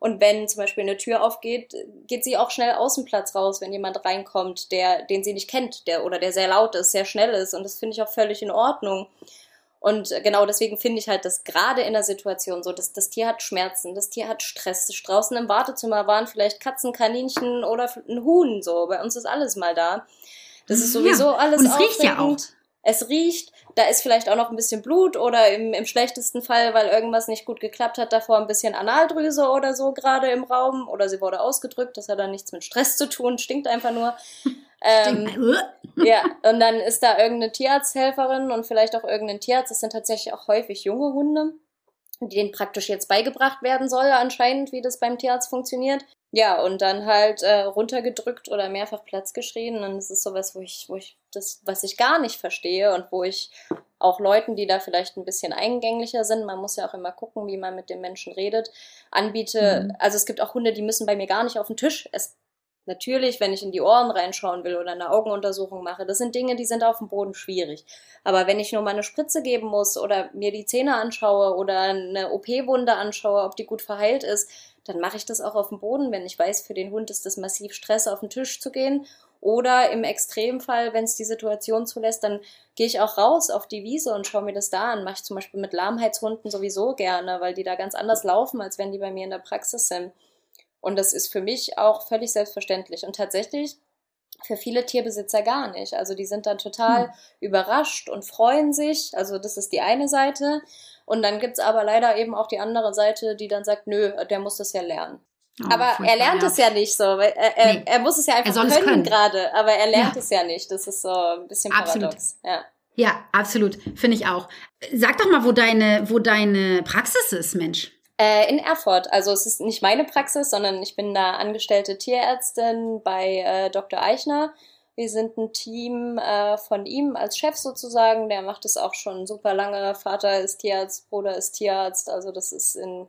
Und wenn zum Beispiel eine Tür aufgeht, geht sie auch schnell aus dem Platz raus, wenn jemand reinkommt, der, den sie nicht kennt, der oder der sehr laut ist, sehr schnell ist. Und das finde ich auch völlig in Ordnung. Und genau deswegen finde ich halt, dass gerade in der Situation so, dass das Tier hat Schmerzen, das Tier hat Stress. Draußen im Wartezimmer waren vielleicht Katzen, Kaninchen oder ein Huhn so. Bei uns ist alles mal da. Das ist sowieso ja. alles Und es riecht ja auch. Es riecht, da ist vielleicht auch noch ein bisschen Blut oder im, im schlechtesten Fall, weil irgendwas nicht gut geklappt hat, davor ein bisschen Analdrüse oder so gerade im Raum oder sie wurde ausgedrückt. Das hat dann nichts mit Stress zu tun, stinkt einfach nur. Ähm, ja, und dann ist da irgendeine Tierarzthelferin und vielleicht auch irgendein Tierarzt. Das sind tatsächlich auch häufig junge Hunde, die denen praktisch jetzt beigebracht werden soll, anscheinend, wie das beim Tierarzt funktioniert. Ja, und dann halt äh, runtergedrückt oder mehrfach Platz geschrien. Und das ist sowas, wo ich, wo ich das, was ich gar nicht verstehe und wo ich auch Leuten, die da vielleicht ein bisschen eingänglicher sind, man muss ja auch immer gucken, wie man mit den Menschen redet, anbiete. Mhm. Also es gibt auch Hunde, die müssen bei mir gar nicht auf den Tisch. Es Natürlich, wenn ich in die Ohren reinschauen will oder eine Augenuntersuchung mache, das sind Dinge, die sind auf dem Boden schwierig. Aber wenn ich nur mal eine Spritze geben muss oder mir die Zähne anschaue oder eine OP-Wunde anschaue, ob die gut verheilt ist, dann mache ich das auch auf dem Boden, wenn ich weiß, für den Hund ist das massiv Stress, auf den Tisch zu gehen. Oder im Extremfall, wenn es die Situation zulässt, dann gehe ich auch raus auf die Wiese und schaue mir das da an. Mache ich zum Beispiel mit Lahmheitshunden sowieso gerne, weil die da ganz anders laufen, als wenn die bei mir in der Praxis sind. Und das ist für mich auch völlig selbstverständlich. Und tatsächlich für viele Tierbesitzer gar nicht. Also die sind dann total hm. überrascht und freuen sich. Also das ist die eine Seite. Und dann gibt's aber leider eben auch die andere Seite, die dann sagt, nö, der muss das ja lernen. Oh, aber er lernt es ja nicht so. Er, er, nee. er muss es ja einfach können, können, gerade, aber er lernt ja. es ja nicht. Das ist so ein bisschen paradox. Absolut. Ja. Ja, absolut. Finde ich auch. Sag doch mal, wo deine, wo deine Praxis ist, Mensch. Äh, in Erfurt. Also es ist nicht meine Praxis, sondern ich bin da angestellte Tierärztin bei äh, Dr. Eichner. Wir sind ein Team äh, von ihm als Chef sozusagen. Der macht es auch schon super lange. Vater ist Tierarzt, Bruder ist Tierarzt. Also das ist in,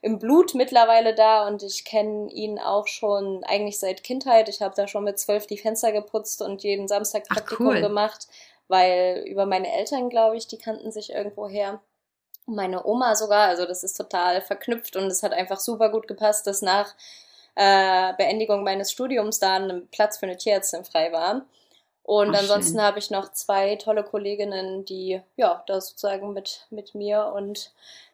im Blut mittlerweile da und ich kenne ihn auch schon eigentlich seit Kindheit. Ich habe da schon mit zwölf die Fenster geputzt und jeden Samstag Praktikum cool. gemacht, weil über meine Eltern, glaube ich, die kannten sich irgendwo her meine Oma sogar. Also das ist total verknüpft und es hat einfach super gut gepasst, dass nach äh, Beendigung meines Studiums da ein Platz für eine Tierärztin frei war. Und Ach, ansonsten habe ich noch zwei tolle Kolleginnen, die ja da sozusagen mit, mit mir und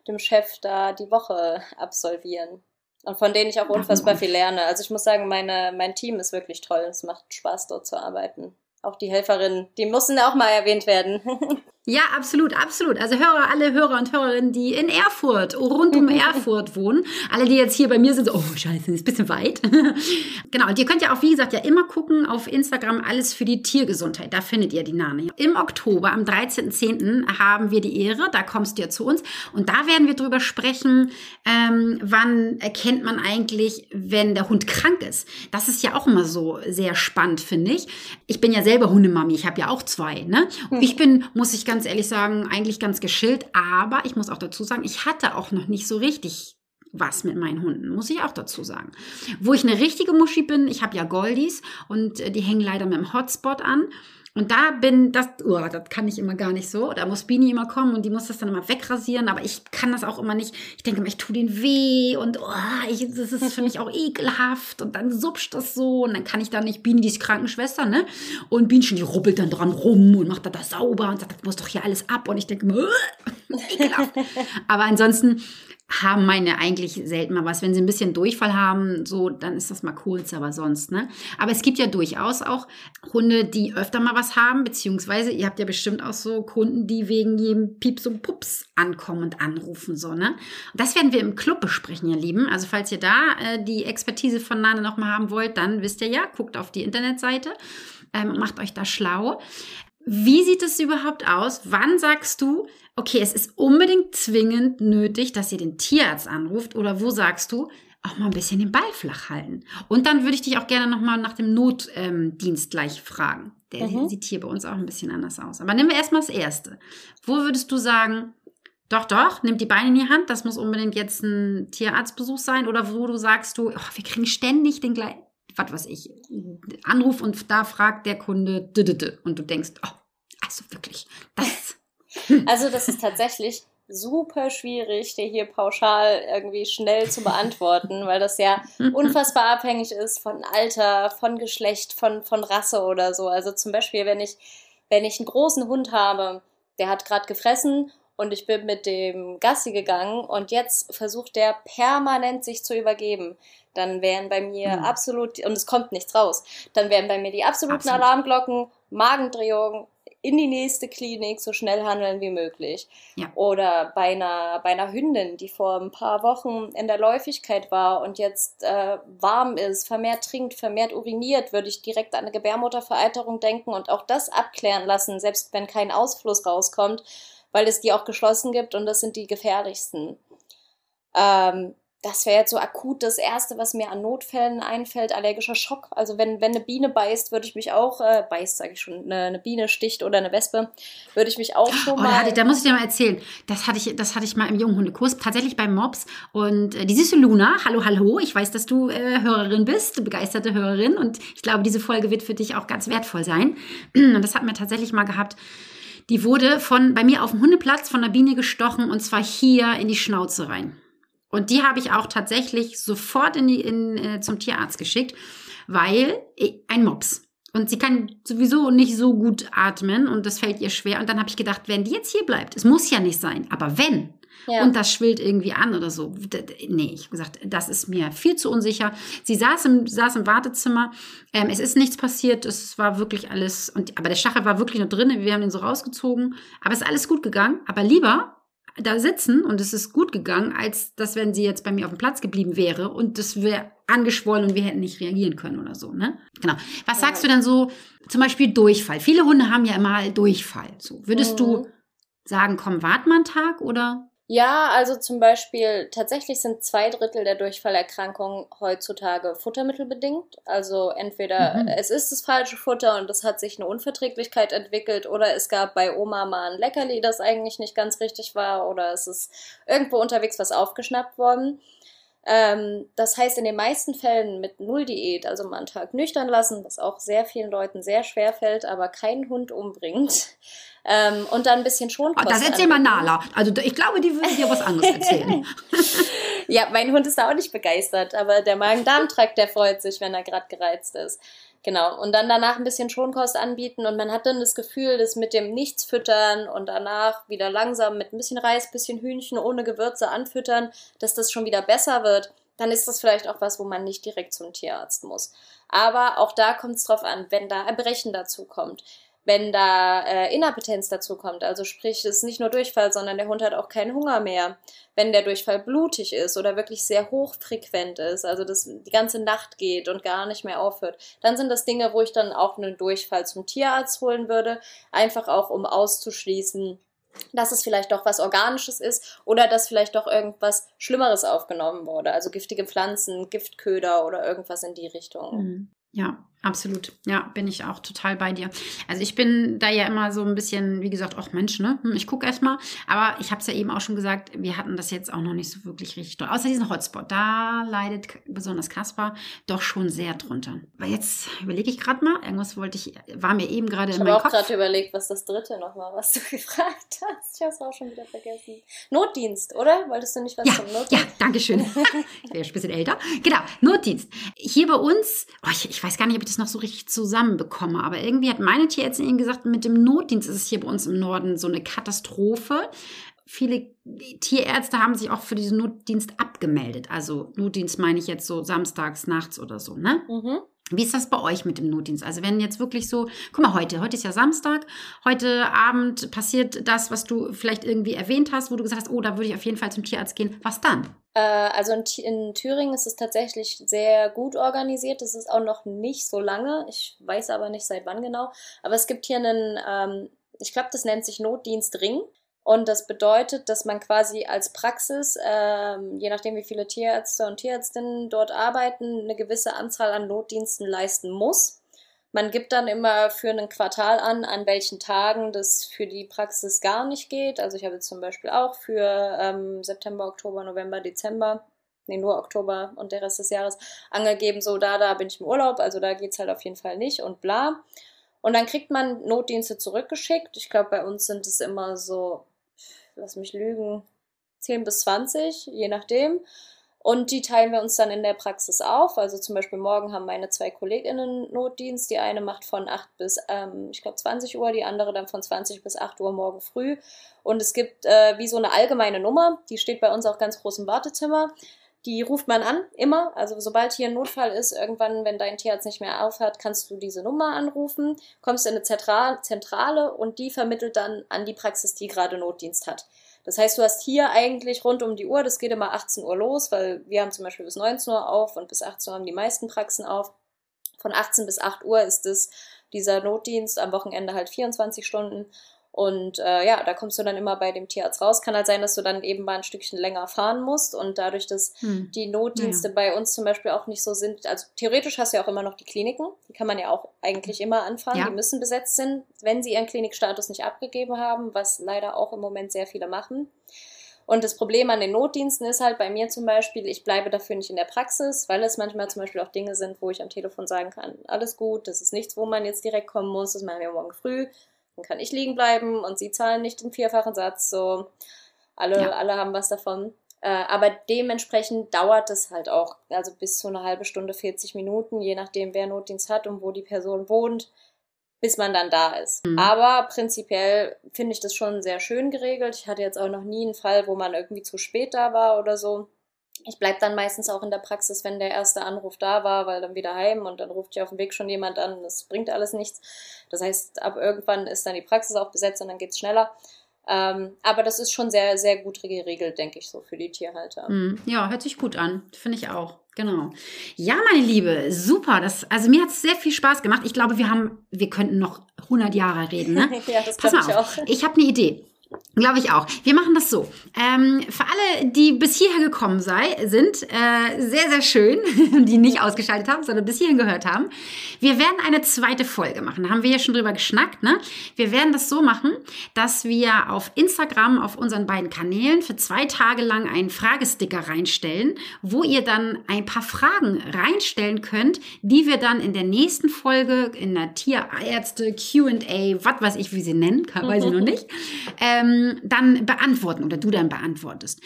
dem Chef da die Woche absolvieren. Und von denen ich auch unfassbar viel lerne. Also ich muss sagen, meine, mein Team ist wirklich toll. Es macht Spaß, dort zu arbeiten. Auch die Helferinnen, die müssen auch mal erwähnt werden. Ja, absolut, absolut. Also Hörer, alle Hörer und Hörerinnen, die in Erfurt, rund um Erfurt wohnen, alle, die jetzt hier bei mir sind, so, oh scheiße, das ist ein bisschen weit. genau, und ihr könnt ja auch, wie gesagt, ja immer gucken auf Instagram, alles für die Tiergesundheit. Da findet ihr die Nane. Im Oktober, am 13.10. haben wir die Ehre, da kommst du ja zu uns. Und da werden wir drüber sprechen, ähm, wann erkennt man eigentlich, wenn der Hund krank ist. Das ist ja auch immer so sehr spannend, finde ich. Ich bin ja selber Hundemami, ich habe ja auch zwei. Ne? Und ich bin, muss ich ganz ehrlich sagen, eigentlich ganz geschillt. Aber ich muss auch dazu sagen, ich hatte auch noch nicht so richtig was mit meinen Hunden, muss ich auch dazu sagen. Wo ich eine richtige Muschi bin, ich habe ja Goldies und äh, die hängen leider mit dem Hotspot an. Und da bin das, oh, das kann ich immer gar nicht so. Da muss Bini immer kommen und die muss das dann immer wegrasieren. Aber ich kann das auch immer nicht. Ich denke immer, ich tue den weh und oh, ich, das ist für mich auch ekelhaft. Und dann supscht das so und dann kann ich da nicht. Bini, die ist Krankenschwester, ne? Und Bienchen, die rubbelt dann dran rum und macht da das sauber und sagt, das muss doch hier alles ab. Und ich denke immer, ekelhaft. Aber ansonsten haben meine eigentlich selten mal was. Wenn sie ein bisschen Durchfall haben, so, dann ist das mal kurz, aber sonst, ne? Aber es gibt ja durchaus auch Hunde, die öfter mal was haben, beziehungsweise ihr habt ja bestimmt auch so Kunden, die wegen jedem Pieps und Pups ankommen und anrufen, so, ne? Das werden wir im Club besprechen, ihr Lieben. Also, falls ihr da äh, die Expertise von Nane nochmal haben wollt, dann wisst ihr ja, guckt auf die Internetseite, ähm, macht euch da schlau. Wie sieht es überhaupt aus? Wann sagst du, okay, es ist unbedingt zwingend nötig, dass ihr den Tierarzt anruft? Oder wo sagst du, auch mal ein bisschen den Ball flach halten? Und dann würde ich dich auch gerne nochmal nach dem Notdienst gleich fragen. Der mhm. sieht hier bei uns auch ein bisschen anders aus. Aber nehmen wir erstmal das Erste. Wo würdest du sagen, doch, doch, nimm die Beine in die Hand, das muss unbedingt jetzt ein Tierarztbesuch sein? Oder wo du sagst du, oh, wir kriegen ständig den gleichen was weiß ich, Anruf und da fragt der Kunde und du denkst, oh, also wirklich, das. Also das ist tatsächlich super schwierig, dir hier pauschal irgendwie schnell zu beantworten, weil das ja unfassbar abhängig ist von Alter, von Geschlecht, von, von Rasse oder so. Also zum Beispiel, wenn ich, wenn ich einen großen Hund habe, der hat gerade gefressen und ich bin mit dem Gassi gegangen und jetzt versucht der permanent sich zu übergeben, dann wären bei mir mhm. absolut, und es kommt nichts raus, dann wären bei mir die absoluten Absolut. Alarmglocken, Magendrehung, in die nächste Klinik so schnell handeln wie möglich. Ja. Oder bei einer, bei einer Hündin, die vor ein paar Wochen in der Läufigkeit war und jetzt äh, warm ist, vermehrt trinkt, vermehrt uriniert, würde ich direkt an eine Gebärmuttervereiterung denken und auch das abklären lassen, selbst wenn kein Ausfluss rauskommt, weil es die auch geschlossen gibt und das sind die gefährlichsten. Ähm, das wäre jetzt so akut das Erste, was mir an Notfällen einfällt, allergischer Schock. Also wenn, wenn eine Biene beißt, würde ich mich auch, äh, beißt sage ich schon, eine, eine, Biene sticht oder eine Wespe, würde ich mich auch schon oh, mal... Da, da muss ich dir mal erzählen, das hatte ich, das hatte ich mal im Junghundekurs, tatsächlich beim Mops. Und äh, die süße Luna, hallo, hallo, ich weiß, dass du äh, Hörerin bist, begeisterte Hörerin. Und ich glaube, diese Folge wird für dich auch ganz wertvoll sein. Und das hat mir tatsächlich mal gehabt, die wurde von bei mir auf dem Hundeplatz von einer Biene gestochen und zwar hier in die Schnauze rein. Und die habe ich auch tatsächlich sofort in die, in, äh, zum Tierarzt geschickt, weil äh, ein Mops. Und sie kann sowieso nicht so gut atmen und das fällt ihr schwer. Und dann habe ich gedacht, wenn die jetzt hier bleibt, es muss ja nicht sein, aber wenn, ja. und das schwillt irgendwie an oder so. Nee, ich habe gesagt, das ist mir viel zu unsicher. Sie saß im, saß im Wartezimmer. Ähm, es ist nichts passiert. Es war wirklich alles. Und, aber der Stachel war wirklich noch drin. Wir haben ihn so rausgezogen. Aber es ist alles gut gegangen. Aber lieber da sitzen und es ist gut gegangen, als dass wenn sie jetzt bei mir auf dem Platz geblieben wäre und das wäre angeschwollen und wir hätten nicht reagieren können oder so, ne? Genau. Was sagst du denn so, zum Beispiel Durchfall? Viele Hunde haben ja immer Durchfall. So, würdest mhm. du sagen, komm, wart mal einen Tag oder? Ja, also zum Beispiel tatsächlich sind zwei Drittel der Durchfallerkrankungen heutzutage futtermittelbedingt. Also entweder mhm. es ist das falsche Futter und es hat sich eine Unverträglichkeit entwickelt oder es gab bei Oma mal ein Leckerli, das eigentlich nicht ganz richtig war oder es ist irgendwo unterwegs was aufgeschnappt worden. Ähm, das heißt, in den meisten Fällen mit Null-Diät, also mal einen Tag nüchtern lassen, was auch sehr vielen Leuten sehr schwer fällt, aber keinen Hund umbringt. Ähm, und dann ein bisschen Schonkost. Oh, das erzähl mal Nala. Also ich glaube, die würde dir was anderes erzählen. ja, mein Hund ist da auch nicht begeistert, aber der Magen-Darm-Trakt, der freut sich, wenn er gerade gereizt ist. Genau. Und dann danach ein bisschen Schonkost anbieten und man hat dann das Gefühl, dass mit dem Nichts füttern und danach wieder langsam mit ein bisschen Reis, bisschen Hühnchen ohne Gewürze anfüttern, dass das schon wieder besser wird. Dann ist das vielleicht auch was, wo man nicht direkt zum Tierarzt muss. Aber auch da kommt es drauf an, wenn da Erbrechen dazu kommt wenn da äh, Inappetenz dazu kommt, also sprich, es ist nicht nur Durchfall, sondern der Hund hat auch keinen Hunger mehr. Wenn der Durchfall blutig ist oder wirklich sehr hochfrequent ist, also das die ganze Nacht geht und gar nicht mehr aufhört, dann sind das Dinge, wo ich dann auch einen Durchfall zum Tierarzt holen würde, einfach auch um auszuschließen, dass es vielleicht doch was Organisches ist oder dass vielleicht doch irgendwas Schlimmeres aufgenommen wurde, also giftige Pflanzen, Giftköder oder irgendwas in die Richtung. Mhm. Ja, Absolut, ja, bin ich auch total bei dir. Also ich bin da ja immer so ein bisschen, wie gesagt, auch Mensch, ne? Hm, ich gucke erstmal. Aber ich habe es ja eben auch schon gesagt, wir hatten das jetzt auch noch nicht so wirklich richtig doll. Außer diesen Hotspot, da leidet besonders Kaspar doch schon sehr drunter. Aber jetzt überlege ich gerade mal, irgendwas wollte ich, war mir eben gerade in meinem Kopf. Ich habe auch gerade überlegt, was das dritte nochmal, was du gefragt hast. Ich habe es auch schon wieder vergessen. Notdienst, oder? Wolltest du nicht was ja, zum Notdienst? Ja, danke schön. ich bin ja ein bisschen älter. Genau, Notdienst. Hier bei uns, oh, ich, ich weiß gar nicht, ob ich das noch so richtig zusammenbekomme. Aber irgendwie hat meine Tierärztin ihnen gesagt, mit dem Notdienst ist es hier bei uns im Norden so eine Katastrophe. Viele Tierärzte haben sich auch für diesen Notdienst abgemeldet. Also Notdienst meine ich jetzt so samstags, nachts oder so, ne? Mhm. Wie ist das bei euch mit dem Notdienst? Also wenn jetzt wirklich so, guck mal, heute, heute ist ja Samstag, heute Abend passiert das, was du vielleicht irgendwie erwähnt hast, wo du gesagt hast, oh, da würde ich auf jeden Fall zum Tierarzt gehen. Was dann? Äh, also in, in, Thüringen ist es tatsächlich sehr gut organisiert. Das ist auch noch nicht so lange. Ich weiß aber nicht seit wann genau. Aber es gibt hier einen, ähm, ich glaube, das nennt sich Notdienst Ring. Und das bedeutet, dass man quasi als Praxis, ähm, je nachdem wie viele Tierärzte und Tierärztinnen dort arbeiten, eine gewisse Anzahl an Notdiensten leisten muss. Man gibt dann immer für ein Quartal an, an welchen Tagen das für die Praxis gar nicht geht. Also ich habe jetzt zum Beispiel auch für ähm, September, Oktober, November, Dezember, nee, nur Oktober und der Rest des Jahres angegeben, so da, da bin ich im Urlaub, also da geht's halt auf jeden Fall nicht und bla. Und dann kriegt man Notdienste zurückgeschickt. Ich glaube, bei uns sind es immer so lass mich lügen, 10 bis 20, je nachdem. Und die teilen wir uns dann in der Praxis auf. Also zum Beispiel morgen haben meine zwei KollegInnen Notdienst. Die eine macht von 8 bis, ähm, ich glaube, 20 Uhr, die andere dann von 20 bis 8 Uhr morgen früh. Und es gibt äh, wie so eine allgemeine Nummer, die steht bei uns auch ganz groß im Wartezimmer. Die ruft man an, immer. Also sobald hier ein Notfall ist, irgendwann, wenn dein Tierarzt nicht mehr aufhört, kannst du diese Nummer anrufen, kommst in eine Zentrale und die vermittelt dann an die Praxis, die gerade Notdienst hat. Das heißt, du hast hier eigentlich rund um die Uhr, das geht immer 18 Uhr los, weil wir haben zum Beispiel bis 19 Uhr auf und bis 18 Uhr haben die meisten Praxen auf. Von 18 bis 8 Uhr ist es dieser Notdienst, am Wochenende halt 24 Stunden. Und äh, ja, da kommst du dann immer bei dem Tierarzt raus. Kann halt sein, dass du dann eben mal ein Stückchen länger fahren musst. Und dadurch, dass hm. die Notdienste ja. bei uns zum Beispiel auch nicht so sind, also theoretisch hast du ja auch immer noch die Kliniken. Die kann man ja auch eigentlich immer anfahren. Ja. Die müssen besetzt sind, wenn sie ihren Klinikstatus nicht abgegeben haben, was leider auch im Moment sehr viele machen. Und das Problem an den Notdiensten ist halt bei mir zum Beispiel, ich bleibe dafür nicht in der Praxis, weil es manchmal zum Beispiel auch Dinge sind, wo ich am Telefon sagen kann, alles gut, das ist nichts, wo man jetzt direkt kommen muss, das machen wir morgen früh dann kann ich liegen bleiben und sie zahlen nicht den vierfachen Satz. So, alle, ja. alle haben was davon. Äh, aber dementsprechend dauert es halt auch, also bis zu eine halbe Stunde, 40 Minuten, je nachdem, wer Notdienst hat und wo die Person wohnt, bis man dann da ist. Mhm. Aber prinzipiell finde ich das schon sehr schön geregelt. Ich hatte jetzt auch noch nie einen Fall, wo man irgendwie zu spät da war oder so ich bleibe dann meistens auch in der Praxis, wenn der erste Anruf da war, weil dann wieder heim und dann ruft ja auf dem Weg schon jemand an. Das bringt alles nichts. Das heißt, ab irgendwann ist dann die Praxis auch besetzt und dann geht's schneller. Ähm, aber das ist schon sehr, sehr gut geregelt, denke ich, so für die Tierhalter. Mm, ja, hört sich gut an. Finde ich auch. Genau. Ja, meine Liebe, super. Das, also mir hat es sehr viel Spaß gemacht. Ich glaube, wir haben, wir könnten noch 100 Jahre reden. Ne? ja, das glaube ich auch. Ich habe eine Idee. Glaube ich auch. Wir machen das so. Ähm, für alle, die bis hierher gekommen sei, sind, äh, sehr, sehr schön, die nicht ausgeschaltet haben, sondern bis hierhin gehört haben. Wir werden eine zweite Folge machen. Da haben wir ja schon drüber geschnackt. Ne? Wir werden das so machen, dass wir auf Instagram, auf unseren beiden Kanälen für zwei Tage lang einen Fragesticker reinstellen, wo ihr dann ein paar Fragen reinstellen könnt, die wir dann in der nächsten Folge in der Tierärzte Q&A, was weiß ich, wie sie nennen, weiß ich noch nicht, äh, ähm, dann beantworten oder du dann beantwortest.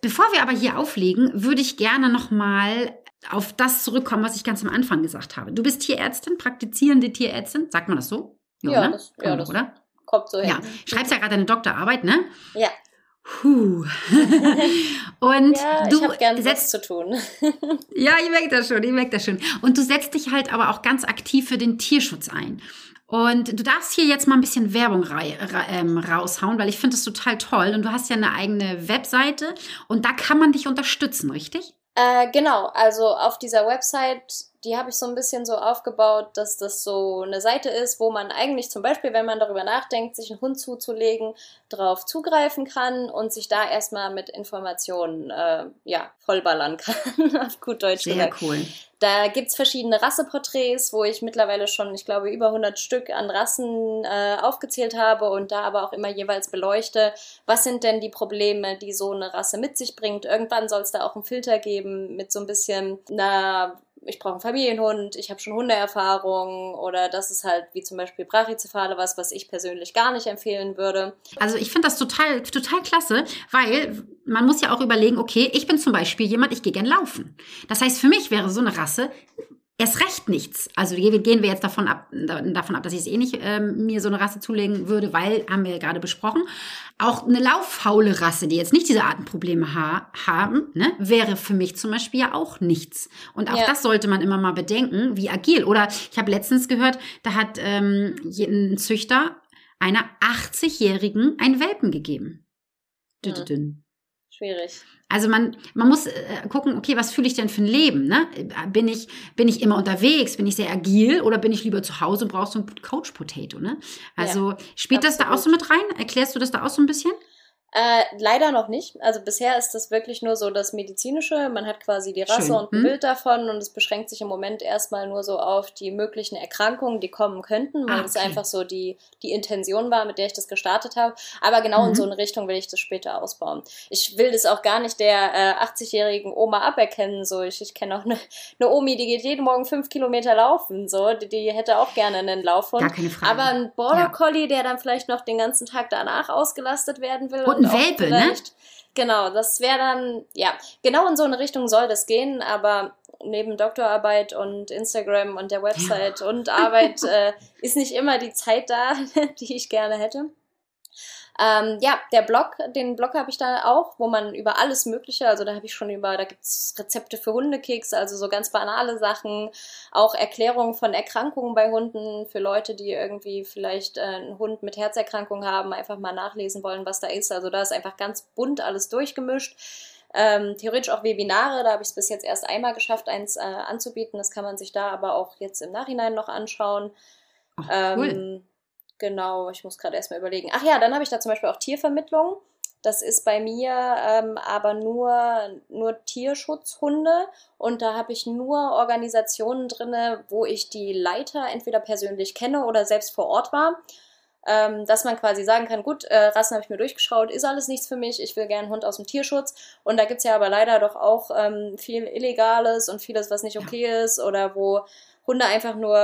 Bevor wir aber hier auflegen, würde ich gerne nochmal auf das zurückkommen, was ich ganz am Anfang gesagt habe. Du bist Tierärztin, praktizierende Tierärztin, sagt man das so? Ja, ja, das, ja, das oder? kommt so hin. Ja, schreibst ja gerade deine Doktorarbeit, ne? Ja. Puh. und ja, du setzt zu tun. ja, ich merke das schon, ich merke das schon. Und du setzt dich halt aber auch ganz aktiv für den Tierschutz ein. Und du darfst hier jetzt mal ein bisschen Werbung ähm, raushauen, weil ich finde das total toll. Und du hast ja eine eigene Webseite und da kann man dich unterstützen, richtig? Äh, genau, also auf dieser Website die habe ich so ein bisschen so aufgebaut, dass das so eine Seite ist, wo man eigentlich zum Beispiel, wenn man darüber nachdenkt, sich einen Hund zuzulegen, drauf zugreifen kann und sich da erstmal mit Informationen äh, ja, vollballern kann, auf gut Deutsch Sehr gesagt. cool. Da gibt's verschiedene Rasseporträts, wo ich mittlerweile schon, ich glaube, über 100 Stück an Rassen äh, aufgezählt habe und da aber auch immer jeweils beleuchte, was sind denn die Probleme, die so eine Rasse mit sich bringt. Irgendwann soll es da auch einen Filter geben mit so ein bisschen einer ich brauche einen Familienhund, ich habe schon Hundeerfahrung oder das ist halt wie zum Beispiel Brachycephale was, was ich persönlich gar nicht empfehlen würde. Also ich finde das total, total klasse, weil man muss ja auch überlegen, okay, ich bin zum Beispiel jemand, ich gehe gern laufen. Das heißt, für mich wäre so eine Rasse erst recht nichts. Also gehen wir jetzt davon ab, davon ab, dass ich es eh nicht ähm, mir so eine Rasse zulegen würde, weil, haben wir ja gerade besprochen, auch eine lauffaule Rasse, die jetzt nicht diese Atemprobleme ha haben, ne, wäre für mich zum Beispiel ja auch nichts. Und auch ja. das sollte man immer mal bedenken, wie agil. Oder ich habe letztens gehört, da hat ähm, ein Züchter einer 80-Jährigen einen Welpen gegeben. Ja. Schwierig. Also man, man muss äh, gucken, okay, was fühle ich denn für ein Leben? Ne? Bin, ich, bin ich immer unterwegs? Bin ich sehr agil oder bin ich lieber zu Hause und brauchst so ein Couch Potato? Ne? Also ja, spielt absolut. das da auch so mit rein? Erklärst du das da auch so ein bisschen? Äh, leider noch nicht. Also bisher ist das wirklich nur so das Medizinische. Man hat quasi die Rasse Schön. und ein hm. Bild davon und es beschränkt sich im Moment erstmal nur so auf die möglichen Erkrankungen, die kommen könnten, weil ah, okay. das einfach so die, die Intention war, mit der ich das gestartet habe. Aber genau mhm. in so eine Richtung will ich das später ausbauen. Ich will das auch gar nicht der äh, 80-jährigen Oma aberkennen. So, ich, ich kenne auch eine, eine Omi, die geht jeden Morgen fünf Kilometer laufen. So, die, die hätte auch gerne einen Laufhund. Gar keine Frage. Aber ein Border Collie, ja. der dann vielleicht noch den ganzen Tag danach ausgelastet werden will. Und ein Welpe, ne? Genau, das wäre dann, ja, genau in so eine Richtung soll das gehen, aber neben Doktorarbeit und Instagram und der Website ja. und Arbeit äh, ist nicht immer die Zeit da, die ich gerne hätte. Ähm, ja, der Blog, den Blog habe ich da auch, wo man über alles Mögliche, also da habe ich schon über, da gibt's Rezepte für Hundekeks, also so ganz banale Sachen, auch Erklärungen von Erkrankungen bei Hunden für Leute, die irgendwie vielleicht äh, einen Hund mit Herzerkrankung haben, einfach mal nachlesen wollen, was da ist. Also da ist einfach ganz bunt alles durchgemischt. Ähm, theoretisch auch Webinare, da habe ich es bis jetzt erst einmal geschafft, eins äh, anzubieten. Das kann man sich da aber auch jetzt im Nachhinein noch anschauen. Ach, cool. Ähm, Genau, ich muss gerade erstmal überlegen. Ach ja, dann habe ich da zum Beispiel auch Tiervermittlung. Das ist bei mir ähm, aber nur, nur Tierschutzhunde und da habe ich nur Organisationen drinne, wo ich die Leiter entweder persönlich kenne oder selbst vor Ort war. Ähm, dass man quasi sagen kann, gut, äh, Rassen habe ich mir durchgeschaut, ist alles nichts für mich, ich will gerne einen Hund aus dem Tierschutz. Und da gibt's ja aber leider doch auch ähm, viel Illegales und vieles, was nicht okay ja. ist oder wo Hunde einfach nur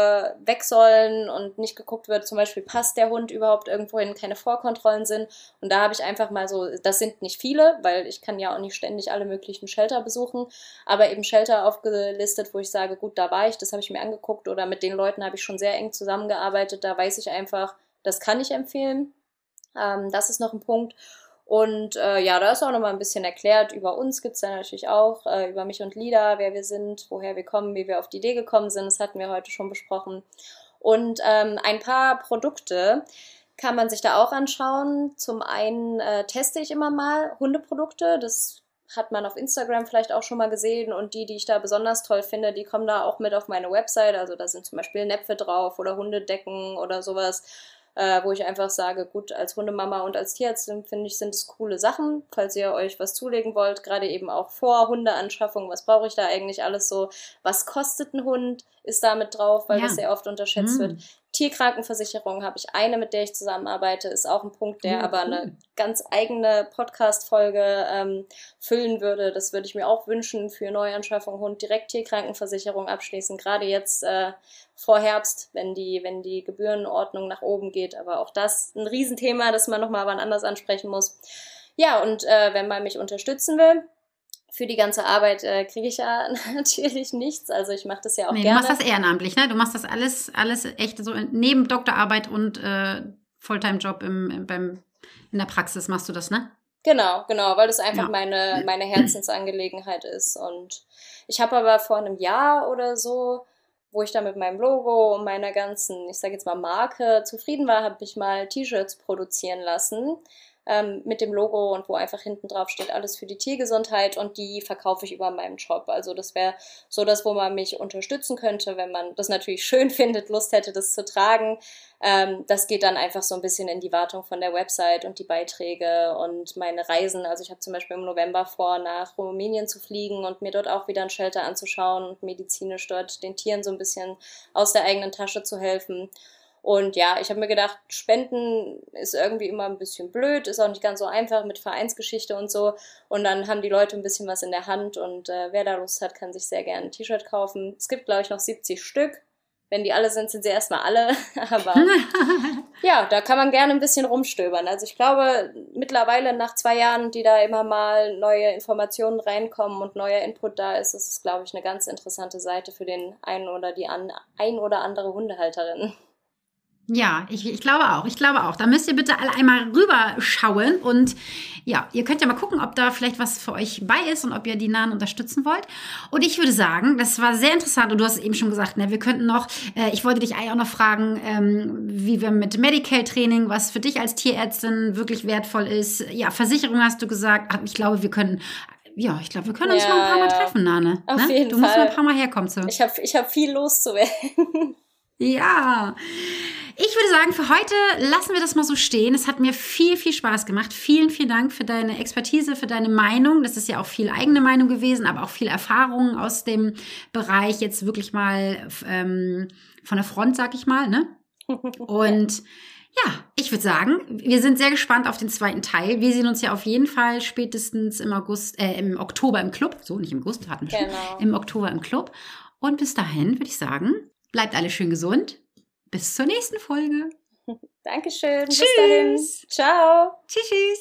weg sollen und nicht geguckt wird, zum Beispiel passt der Hund überhaupt irgendwohin, keine Vorkontrollen sind. Und da habe ich einfach mal so, das sind nicht viele, weil ich kann ja auch nicht ständig alle möglichen Shelter besuchen, aber eben Shelter aufgelistet, wo ich sage, gut, da war ich, das habe ich mir angeguckt oder mit den Leuten habe ich schon sehr eng zusammengearbeitet, da weiß ich einfach, das kann ich empfehlen. Ähm, das ist noch ein Punkt. Und äh, ja, da ist auch nochmal ein bisschen erklärt. Über uns gibt's da natürlich auch, äh, über mich und Lida, wer wir sind, woher wir kommen, wie wir auf die Idee gekommen sind. Das hatten wir heute schon besprochen. Und ähm, ein paar Produkte kann man sich da auch anschauen. Zum einen äh, teste ich immer mal Hundeprodukte. Das hat man auf Instagram vielleicht auch schon mal gesehen und die, die ich da besonders toll finde, die kommen da auch mit auf meine Website. Also da sind zum Beispiel Näpfe drauf oder Hundedecken oder sowas äh, wo ich einfach sage, gut, als Hundemama und als Tierärztin finde ich, sind es coole Sachen, falls ihr euch was zulegen wollt, gerade eben auch vor Hundeanschaffung, was brauche ich da eigentlich alles so, was kostet ein Hund, ist damit drauf, weil ja. das sehr oft unterschätzt mm. wird. Tierkrankenversicherung habe ich eine, mit der ich zusammenarbeite, ist auch ein Punkt, der aber eine ganz eigene Podcast-Folge ähm, füllen würde. Das würde ich mir auch wünschen für Neuanschaffung Hund direkt Tierkrankenversicherung abschließen. Gerade jetzt äh, vor Herbst, wenn die, wenn die Gebührenordnung nach oben geht. Aber auch das ein Riesenthema, das man nochmal wann anders ansprechen muss. Ja, und äh, wenn man mich unterstützen will, für die ganze Arbeit äh, kriege ich ja natürlich nichts. Also ich mache das ja auch nee, gerne. Du machst das ehrenamtlich, ne? Du machst das alles, alles echt so neben Doktorarbeit und äh, Fulltime-Job im, im, beim, in der Praxis machst du das, ne? Genau, genau, weil das einfach ja. meine, meine Herzensangelegenheit ist. Und ich habe aber vor einem Jahr oder so, wo ich da mit meinem Logo und meiner ganzen, ich sage jetzt mal Marke zufrieden war, habe ich mal T-Shirts produzieren lassen ähm, mit dem Logo und wo einfach hinten drauf steht, alles für die Tiergesundheit und die verkaufe ich über meinen Shop. Also das wäre so das, wo man mich unterstützen könnte, wenn man das natürlich schön findet, Lust hätte, das zu tragen. Ähm, das geht dann einfach so ein bisschen in die Wartung von der Website und die Beiträge und meine Reisen. Also ich habe zum Beispiel im November vor, nach Rumänien zu fliegen und mir dort auch wieder ein Shelter anzuschauen und medizinisch dort den Tieren so ein bisschen aus der eigenen Tasche zu helfen. Und ja, ich habe mir gedacht, Spenden ist irgendwie immer ein bisschen blöd, ist auch nicht ganz so einfach mit Vereinsgeschichte und so. Und dann haben die Leute ein bisschen was in der Hand und äh, wer da Lust hat, kann sich sehr gerne ein T-Shirt kaufen. Es gibt, glaube ich, noch 70 Stück. Wenn die alle sind, sind sie erstmal alle. Aber ja, da kann man gerne ein bisschen rumstöbern. Also ich glaube, mittlerweile nach zwei Jahren, die da immer mal neue Informationen reinkommen und neuer Input da ist, ist es, glaube ich, eine ganz interessante Seite für den einen oder die an, ein oder andere Hundehalterin. Ja, ich, ich glaube auch. Ich glaube auch. Da müsst ihr bitte alle einmal rüberschauen und ja, ihr könnt ja mal gucken, ob da vielleicht was für euch bei ist und ob ihr die Nahen unterstützen wollt. Und ich würde sagen, das war sehr interessant und du hast es eben schon gesagt, ne, wir könnten noch, äh, ich wollte dich eigentlich auch noch fragen, ähm, wie wir mit Medical Training, was für dich als Tierärztin wirklich wertvoll ist. Ja, Versicherung hast du gesagt. Ich glaube, wir können ja, ich glaube, wir können uns ja, noch ein paar Mal treffen, Nane. Auf ne? jeden du Fall. musst noch ein paar Mal herkommen. So. Ich habe ich hab viel loszuwerden. Ja. Ich würde sagen, für heute lassen wir das mal so stehen. Es hat mir viel, viel Spaß gemacht. Vielen, vielen Dank für deine Expertise, für deine Meinung. Das ist ja auch viel eigene Meinung gewesen, aber auch viel Erfahrung aus dem Bereich jetzt wirklich mal ähm, von der Front, sag ich mal. Ne? Und ja, ich würde sagen, wir sind sehr gespannt auf den zweiten Teil. Wir sehen uns ja auf jeden Fall spätestens im August, äh, im Oktober im Club. So, nicht im August, hatten wir schon. Genau. Im Oktober im Club. Und bis dahin würde ich sagen, bleibt alle schön gesund bis zur nächsten Folge. Dankeschön. Tschüss. Bis dahin. Ciao. Tschüss. tschüss.